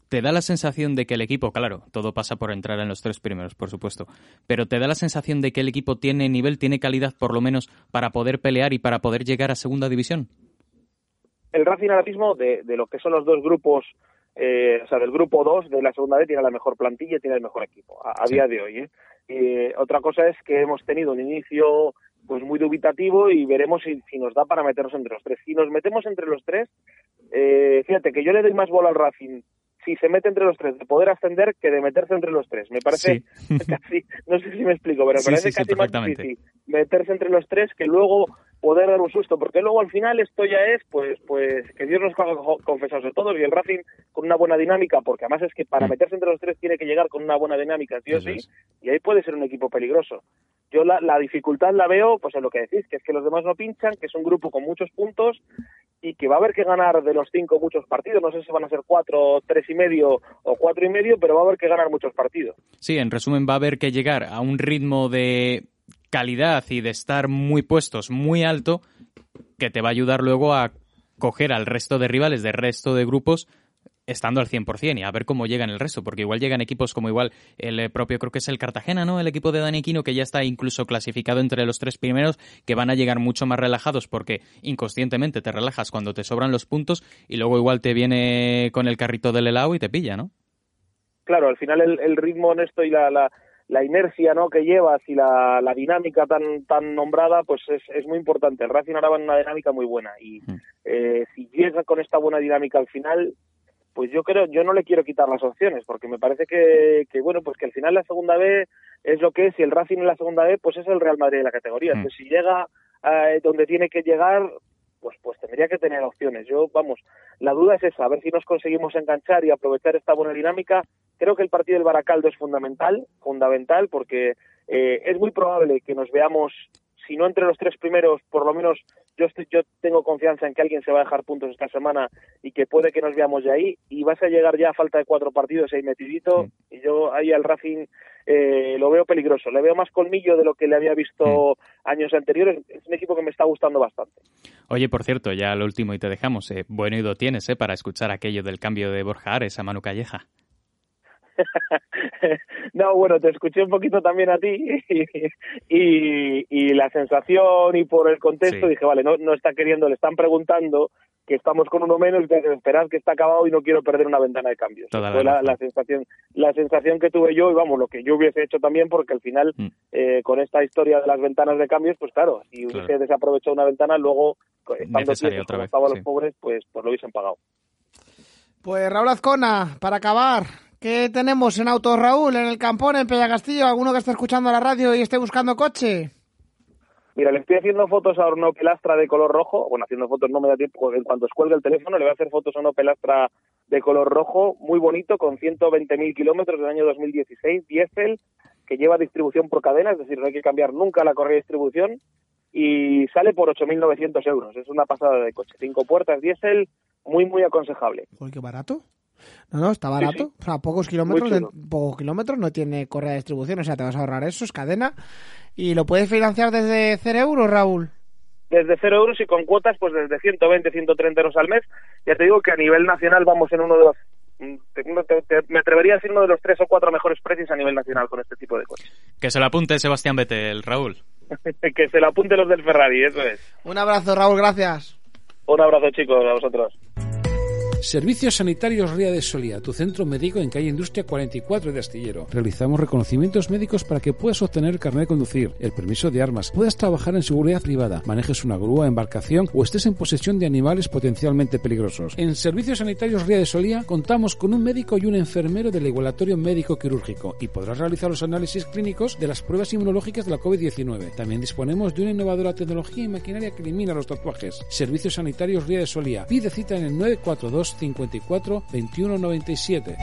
te da la sensación de que el equipo, claro, todo pasa por entrar en los tres primeros, por supuesto, pero te da la sensación de que el equipo tiene nivel, tiene calidad por lo menos para poder pelear y para poder llegar a segunda división. El Racing ahora mismo, de, de lo que son los dos grupos eh, o sea, del grupo 2 de la segunda vez tiene la mejor plantilla y tiene el mejor equipo a, día de hoy. ¿eh? Y, otra cosa es que hemos tenido un inicio pues muy dubitativo y veremos si, si, nos da para meternos entre los tres. Si nos metemos entre los tres, eh, fíjate que yo le doy más bola al Racing si se mete entre los tres, de poder ascender que de meterse entre los tres. Me parece casi, no sé si me explico, pero me parece casi más difícil meterse entre los tres que luego poder dar un susto, porque luego al final esto ya es, pues, pues que Dios nos de todos y el Racing con una buena dinámica, porque además es que para mm. meterse entre los tres tiene que llegar con una buena dinámica, sí o sí, y ahí puede ser un equipo peligroso. Yo la, la dificultad la veo, pues en lo que decís, que es que los demás no pinchan, que es un grupo con muchos puntos y que va a haber que ganar de los cinco muchos partidos. No sé si van a ser cuatro, tres y medio o cuatro y medio, pero va a haber que ganar muchos partidos. Sí, en resumen, va a haber que llegar a un ritmo de calidad y de estar muy puestos, muy alto, que te va a ayudar luego a coger al resto de rivales del resto de grupos estando al 100% y a ver cómo llegan el resto, porque igual llegan equipos como igual el eh, propio, creo que es el Cartagena, ¿no? El equipo de Dani Quino, que ya está incluso clasificado entre los tres primeros, que van a llegar mucho más relajados porque inconscientemente te relajas cuando te sobran los puntos y luego igual te viene con el carrito del helado y te pilla, ¿no? Claro, al final el, ritmo honesto y la, la, inercia ¿no? que llevas y la, la dinámica tan, tan nombrada, pues es, es, muy importante. El Racing ahora va en una dinámica muy buena y mm. eh, si llega con esta buena dinámica al final, pues yo creo, yo no le quiero quitar las opciones, porque me parece que, que bueno, pues que al final la segunda B es lo que es, y el Racing en la segunda B, pues es el Real Madrid de la categoría. Mm. Entonces, si llega eh, donde tiene que llegar, pues, pues tendría que tener opciones. Yo, vamos, la duda es esa, a ver si nos conseguimos enganchar y aprovechar esta buena dinámica. Creo que el partido del Baracaldo es fundamental, fundamental, porque eh, es muy probable que nos veamos, si no entre los tres primeros, por lo menos yo, estoy, yo tengo confianza en que alguien se va a dejar puntos esta semana y que puede que nos veamos de ahí y vas a llegar ya a falta de cuatro partidos ahí metidito y yo ahí al Racing eh, lo veo peligroso, le veo más colmillo de lo que le había visto años anteriores, es un equipo que me está gustando bastante. Oye, por cierto, ya lo último y te dejamos, eh, buen oído tienes eh, para escuchar aquello del cambio de Borja Ares a Manu Calleja. no, bueno, te escuché un poquito también a ti y, y, la sensación y por el contexto dije, vale, no, no está queriendo, le están preguntando que estamos con uno menos y que esperar que está acabado y no quiero perder una ventana de cambios. Fue la, la, sensación, la sensación que tuve yo y vamos, lo que yo hubiese hecho también porque al final mm. eh, con esta historia de las ventanas de cambios, pues claro, si hubiese desaprovechado una ventana, luego estando tiempo como estaban los pobres, pues, pues lo hubiesen pagado. Pues Raúl Azcona, para acabar, ¿Qué tenemos en Autos Raúl, en el Campón, en Castillo? ¿Alguno que esté escuchando la radio y esté buscando coche? Mira, le estoy haciendo fotos a una Pelastra de color rojo. Bueno, haciendo fotos no me da tiempo. En cuanto cuelgue el teléfono, le voy a hacer fotos a una Pelastra de color rojo, muy bonito, con 120.000 kilómetros del año 2016, diésel, que lleva distribución por cadena, es decir, no hay que cambiar nunca la correa de distribución, y sale por 8.900 euros. Es una pasada de coche. Cinco puertas, diésel, muy, muy aconsejable. Qué barato. No, no, está barato. O sea, pocos kilómetros, pocos kilómetros, no tiene correa de distribución, o sea, te vas a ahorrar eso, es cadena. ¿Y lo puedes financiar desde 0 euros, Raúl? Desde 0 euros y con cuotas, pues desde 120, 130 euros al mes. Ya te digo que a nivel nacional vamos en uno de los me atrevería a decir uno de los tres o cuatro mejores precios a nivel nacional con este tipo de coches. Que se lo apunte Sebastián Vettel, Raúl. que se lo apunte los del Ferrari, eso es. Un abrazo, Raúl, gracias. Un abrazo, chicos, a vosotros. Servicios Sanitarios Ría de Solía, tu centro médico en calle Industria 44 de Astillero. Realizamos reconocimientos médicos para que puedas obtener el carnet de conducir, el permiso de armas, puedas trabajar en seguridad privada, manejes una grúa, embarcación o estés en posesión de animales potencialmente peligrosos. En Servicios Sanitarios Ría de Solía contamos con un médico y un enfermero del igualatorio médico quirúrgico y podrás realizar los análisis clínicos de las pruebas inmunológicas de la COVID-19. También disponemos de una innovadora tecnología y maquinaria que elimina los tatuajes. Servicios Sanitarios Ría de Solía. Pide cita en el 942 54 21 97.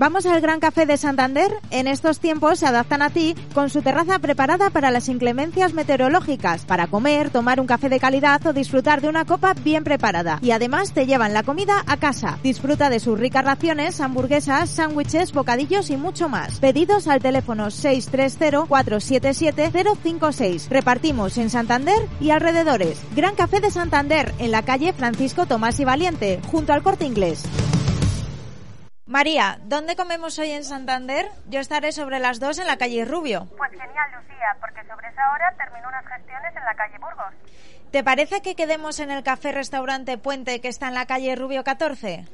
Vamos al Gran Café de Santander. En estos tiempos se adaptan a ti con su terraza preparada para las inclemencias meteorológicas, para comer, tomar un café de calidad o disfrutar de una copa bien preparada. Y además te llevan la comida a casa. Disfruta de sus ricas raciones, hamburguesas, sándwiches, bocadillos y mucho más. Pedidos al teléfono 630-477-056. Repartimos en Santander y alrededores. Gran Café de Santander, en la calle Francisco Tomás y Valiente, junto al Corte Inglés. María, ¿dónde comemos hoy en Santander? Yo estaré sobre las dos en la calle Rubio. Pues genial, Lucía, porque sobre esa hora termino unas gestiones en la calle Burgos. ¿Te parece que quedemos en el café-restaurante Puente que está en la calle Rubio 14?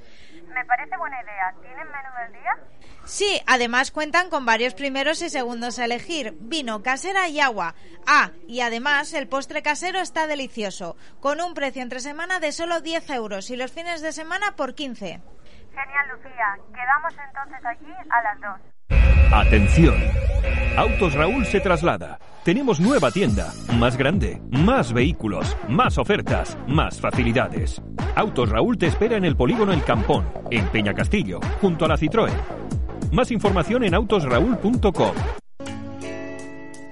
Me parece buena idea. ¿Tienen menú del día? Sí, además cuentan con varios primeros y segundos a elegir, vino, casera y agua. Ah, y además el postre casero está delicioso, con un precio entre semana de solo 10 euros y los fines de semana por 15. Genial, Lucía. Quedamos entonces aquí a las dos. Atención. Autos Raúl se traslada. Tenemos nueva tienda, más grande, más vehículos, más ofertas, más facilidades. Autos Raúl te espera en el polígono El Campón, en Peña Castillo, junto a la Citroën. Más información en autosraúl.com.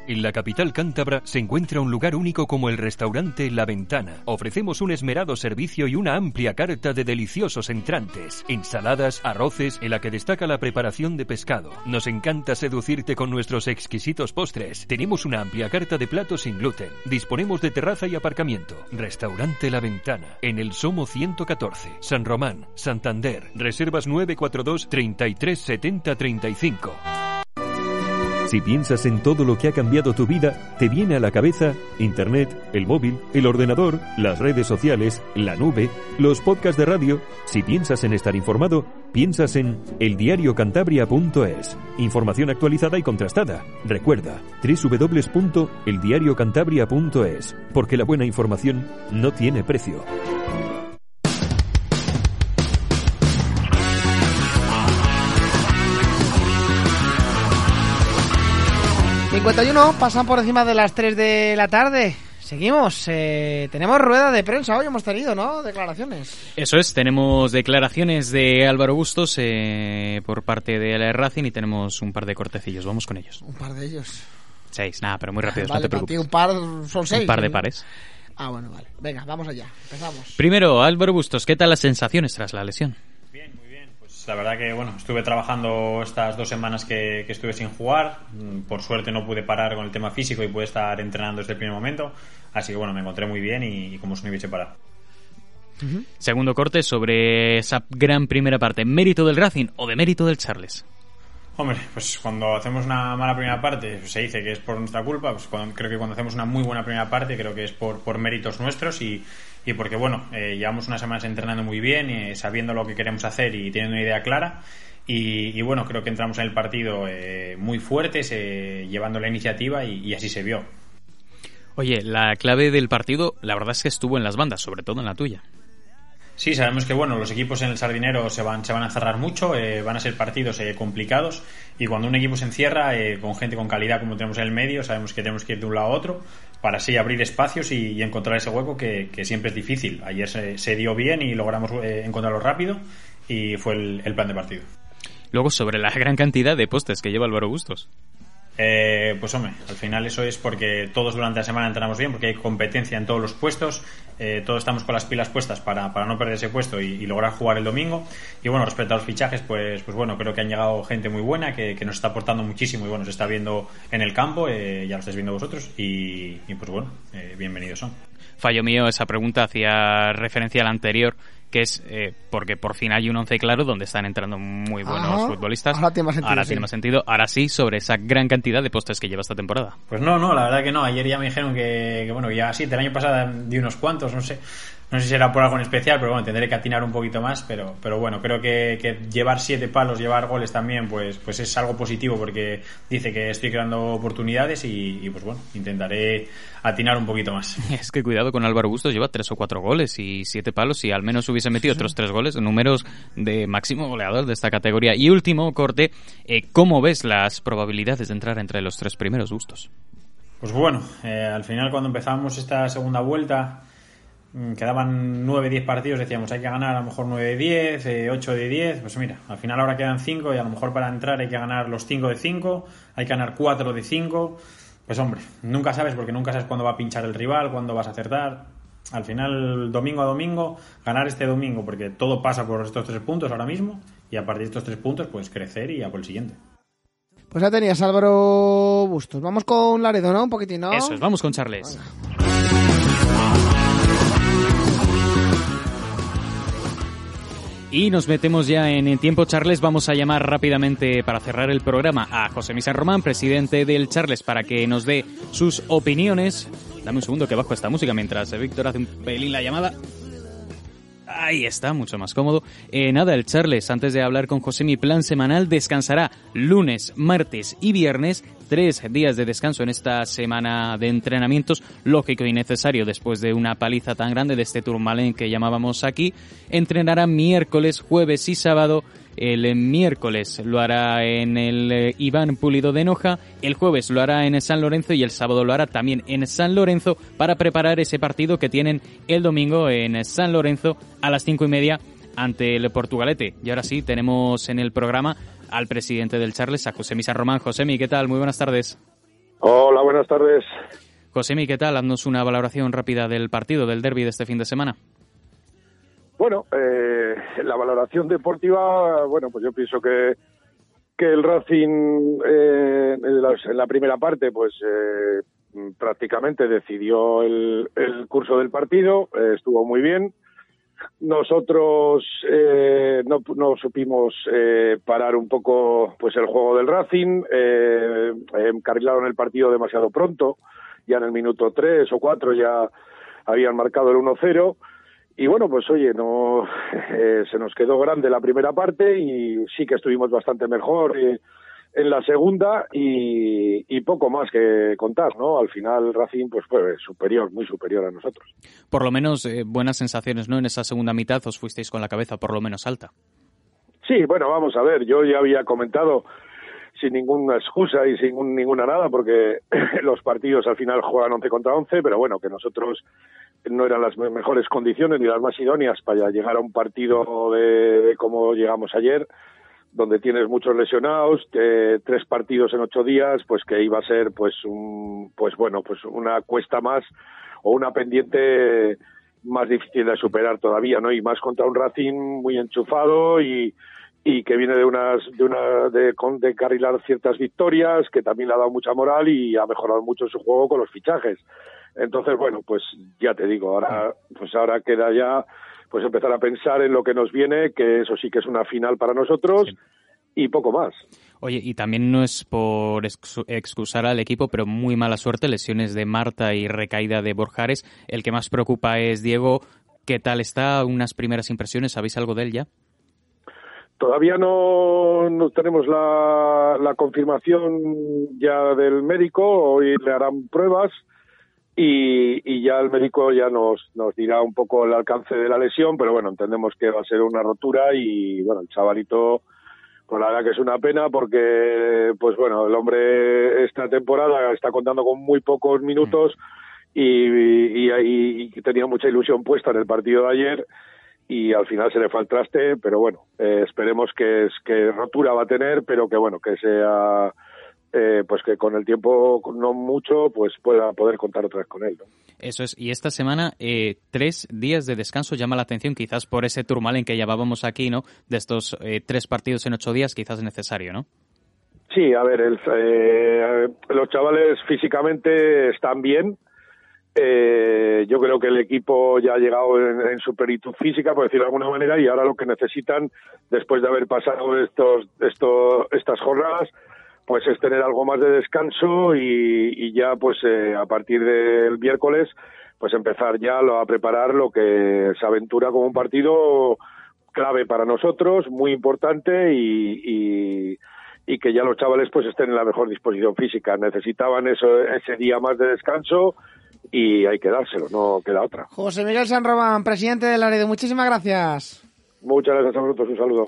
En la capital cántabra se encuentra un lugar único como el restaurante La Ventana. Ofrecemos un esmerado servicio y una amplia carta de deliciosos entrantes, ensaladas, arroces, en la que destaca la preparación de pescado. Nos encanta seducirte con nuestros exquisitos postres. Tenemos una amplia carta de platos sin gluten. Disponemos de terraza y aparcamiento. Restaurante La Ventana, en el Somo 114, San Román, Santander. Reservas 942 33 70 35. Si piensas en todo lo que ha cambiado tu vida, te viene a la cabeza Internet, el móvil, el ordenador, las redes sociales, la nube, los podcasts de radio. Si piensas en estar informado, piensas en eldiariocantabria.es. Información actualizada y contrastada. Recuerda, www.eldiariocantabria.es, porque la buena información no tiene precio. 51 pasan por encima de las 3 de la tarde. Seguimos, eh, tenemos rueda de prensa hoy, hemos tenido, ¿no? Declaraciones. Eso es, tenemos declaraciones de Álvaro Bustos eh, por parte de Racing y tenemos un par de cortecillos, vamos con ellos. Un par de ellos. Seis, nada, pero muy rápido, vale, no te preocupes. un par son seis. Un par de pares. Ah, bueno, vale. Venga, vamos allá, empezamos. Primero, Álvaro Bustos, ¿qué tal las sensaciones tras la lesión? La verdad que bueno, estuve trabajando estas dos semanas que, estuve sin jugar. Mm, por suerte no pude parar con el tema físico y pude estar entrenando desde el primer momento. Así que bueno, me encontré muy bien y, como si no hubiese parado. Segundo corte sobre esa gran primera parte. ¿Mérito del Racing o de mérito del Charles? Hombre, pues cuando hacemos una mala primera parte pues se dice que es por nuestra culpa, pues creo que cuando hacemos una muy buena primera parte creo que es por, por méritos nuestros y, y porque, bueno, eh, llevamos unas semanas entrenando muy bien, eh, sabiendo lo que queremos hacer y teniendo una idea clara. Y, bueno, creo que entramos en el partido eh, muy fuertes, llevando la iniciativa y, y así se vio. Oye, la clave del partido, la verdad es que estuvo en las bandas, sobre todo en la tuya. Sí, sabemos que bueno, los equipos en el Sardinero se van, se van a cerrar mucho, eh, van a ser partidos eh, complicados y cuando un equipo se encierra eh, con gente con calidad como tenemos en el medio, sabemos que tenemos que ir de un lado a otro para así abrir espacios y, encontrar ese hueco que, siempre es difícil. Ayer se, dio bien y logramos encontrarlo rápido y fue el, el plan de partido. Luego sobre la gran cantidad de postes que lleva Álvaro Bustos. Eh, pues hombre, al final eso es porque todos durante la semana entrenamos bien, porque hay competencia en todos los puestos, eh, todos estamos con las pilas puestas para, para no perder ese puesto y, lograr jugar el domingo. Y bueno, respecto a los fichajes, pues, pues bueno, creo que han llegado gente muy buena, que, nos está aportando muchísimo y bueno, se está viendo en el campo, eh, ya lo estáis viendo vosotros, y, y pues bueno, bienvenidos son. Fallo mío, esa pregunta hacía referencia a la anterior que es eh, porque por fin hay un once claro donde están entrando muy buenos futbolistas. Ahora tiene más sentido. Ahora tiene más sentido. Ahora sí, sobre esa gran cantidad de postes que lleva esta temporada. Pues no, no, la verdad que no. Ayer ya me dijeron que, que bueno, ya sí, el año pasado di unos cuantos, no sé. No sé si será por algo en especial, pero bueno, tendré que atinar un poquito más. Pero, pero bueno, creo que, llevar siete palos, llevar goles también, pues, pues es algo positivo porque dice que estoy creando oportunidades y, pues bueno, intentaré atinar un poquito más. Es que cuidado con Álvaro Bustos, lleva tres o cuatro goles y siete palos y al menos hubiese metido otros tres goles, números de máximo goleador de esta categoría. Y último corte, eh, ¿cómo ves las probabilidades de entrar entre los tres primeros gustos? Pues bueno, eh, al final cuando empezamos esta segunda vuelta quedaban 9, 10 partidos, decíamos, hay que ganar a lo mejor 9 de 10, 8 de 10, pues mira, al final ahora quedan 5 y a lo mejor para entrar hay que ganar los 5 de 5, hay que ganar 4 de 5, pues hombre, nunca sabes porque nunca sabes cuándo va a pinchar el rival, cuándo vas a acertar. Al final, domingo a domingo, ganar este domingo, porque todo pasa por estos tres puntos ahora mismo, y a partir de estos tres puntos, pues crecer y a por el siguiente. Pues ya tenías Álvaro Bustos. Vamos con Laredo, ¿no? Un poquitín, ¿no? Eso es, vamos con Charles. Y nos metemos ya en el tiempo, Charles. Vamos a llamar rápidamente para cerrar el programa a José Misa Román, presidente del Charles, para que nos dé sus opiniones. Dame un segundo que bajo esta música mientras Víctor hace un pelín la llamada. Ahí está, mucho más cómodo. Eh, nada, el Charles, antes de hablar con José, mi plan semanal descansará lunes, martes y viernes tres días de descanso en esta semana de entrenamientos, lógico y necesario después de una paliza tan grande de este Tourmalet que llamábamos aquí. Entrenará miércoles, jueves y sábado. El miércoles lo hará en el eh, Iván Pulido de Noja, el jueves lo hará en San Lorenzo y el sábado lo hará también en San Lorenzo para preparar ese partido que tienen el domingo en San Lorenzo a las cinco y media ante el Portugalete. Y ahora sí, tenemos en el programa al presidente del Charles, a Josemi San Román. Josemi, ¿qué tal? Muy buenas tardes. Hola, buenas tardes. Josemi, ¿qué tal? Haznos una valoración rápida del partido, del derby de este fin de semana. Bueno, eh, la valoración deportiva, bueno, pues yo pienso que, que el Racing eh, en, la, primera parte, pues eh, prácticamente decidió el, el curso del partido, estuvo muy bien. Nosotros eh, no, no, supimos eh, parar un poco pues el juego del Racing, eh, encarrilaron el partido demasiado pronto, ya en el minuto 3 o 4 ya habían marcado el 1-0 y bueno, pues oye, no eh, se nos quedó grande la primera parte y sí que estuvimos bastante mejor. Eh, en la segunda y, poco más que contar, ¿no? Al final Racing pues fue superior, muy superior a nosotros. Por lo menos eh, buenas sensaciones, ¿no? En esa segunda mitad os fuisteis con la cabeza por lo menos alta. Sí, bueno, vamos a ver, yo ya había comentado sin ninguna excusa y sin ninguna nada, porque los partidos al final juegan 11 contra 11, pero bueno, que nosotros no eran las mejores condiciones ni las más idóneas para llegar a un partido de, de como llegamos ayer, donde tienes muchos lesionados, tres partidos en ocho días, pues que iba a ser pues un, pues bueno, pues una cuesta más o una pendiente más difícil de superar todavía, ¿no? Y más contra un Racing muy enchufado y, y que viene de unas de una de, de carrilar ciertas victorias, que también le ha dado mucha moral y ha mejorado mucho su juego con los fichajes. Entonces, bueno, pues ya te digo, ahora pues ahora queda ya pues empezar a pensar en lo que nos viene, que eso sí que es una final para nosotros y poco más. Oye, y también no es por excusar al equipo, pero muy mala suerte, lesiones de Marta y recaída de Borjares. El que más preocupa es Diego. ¿Qué tal está? Unas primeras impresiones, ¿sabéis algo de él ya? Todavía no, no tenemos la, la, confirmación ya del médico, hoy le harán pruebas y, y, ya el médico ya nos, nos dirá un poco el alcance de la lesión, pero bueno, entendemos que va a ser una rotura y bueno, el chavalito, pues la verdad que es una pena porque, pues bueno, el hombre esta temporada está contando con muy pocos minutos y, y, y tenía mucha ilusión puesta en el partido de ayer y al final se le fue al traste, pero bueno, eh, esperemos que, que rotura va a tener, pero que bueno, que sea, eh, pues que con el tiempo, no mucho, pues pueda poder contar otra vez con él. ¿no? Eso es, y esta semana eh, tres días de descanso llama la atención, quizás por ese turmal en que llevábamos aquí, ¿no? De estos eh, tres partidos en ocho días, quizás es necesario, ¿no? Sí, a ver, el, eh, los chavales físicamente están bien, eh, yo creo que el equipo ya ha llegado en, su peritud física, por decirlo de alguna manera, y ahora lo que necesitan, después de haber pasado estos, estos, estas jornadas, pues es tener algo más de descanso y, ya, pues eh, a partir del miércoles, pues empezar ya a preparar lo que se aventura como un partido clave para nosotros, muy importante y, y, y que ya los chavales pues estén en la mejor disposición física. Necesitaban eso, ese día más de descanso y hay que dárselo, no queda otra. José Miguel San Román, presidente de Laredo, muchísimas gracias. Muchas gracias a vosotros, un saludo.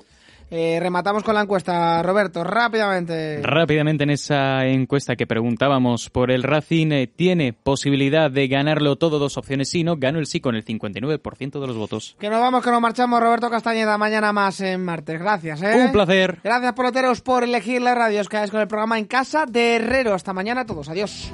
Eh, rematamos con la encuesta, Roberto, rápidamente. Rápidamente en esa encuesta que preguntábamos por el Racing, eh, ¿tiene posibilidad de ganarlo todo? Dos opciones sí, no, ganó el sí con el 59% de los votos. Que nos vamos, que nos marchamos, Roberto Castañeda, mañana más en martes. Gracias, ¿eh? Un placer. Gracias, peloteros, por elegir la radio. Os quedáis con el programa En Casa de Herrero. Hasta mañana a todos, adiós.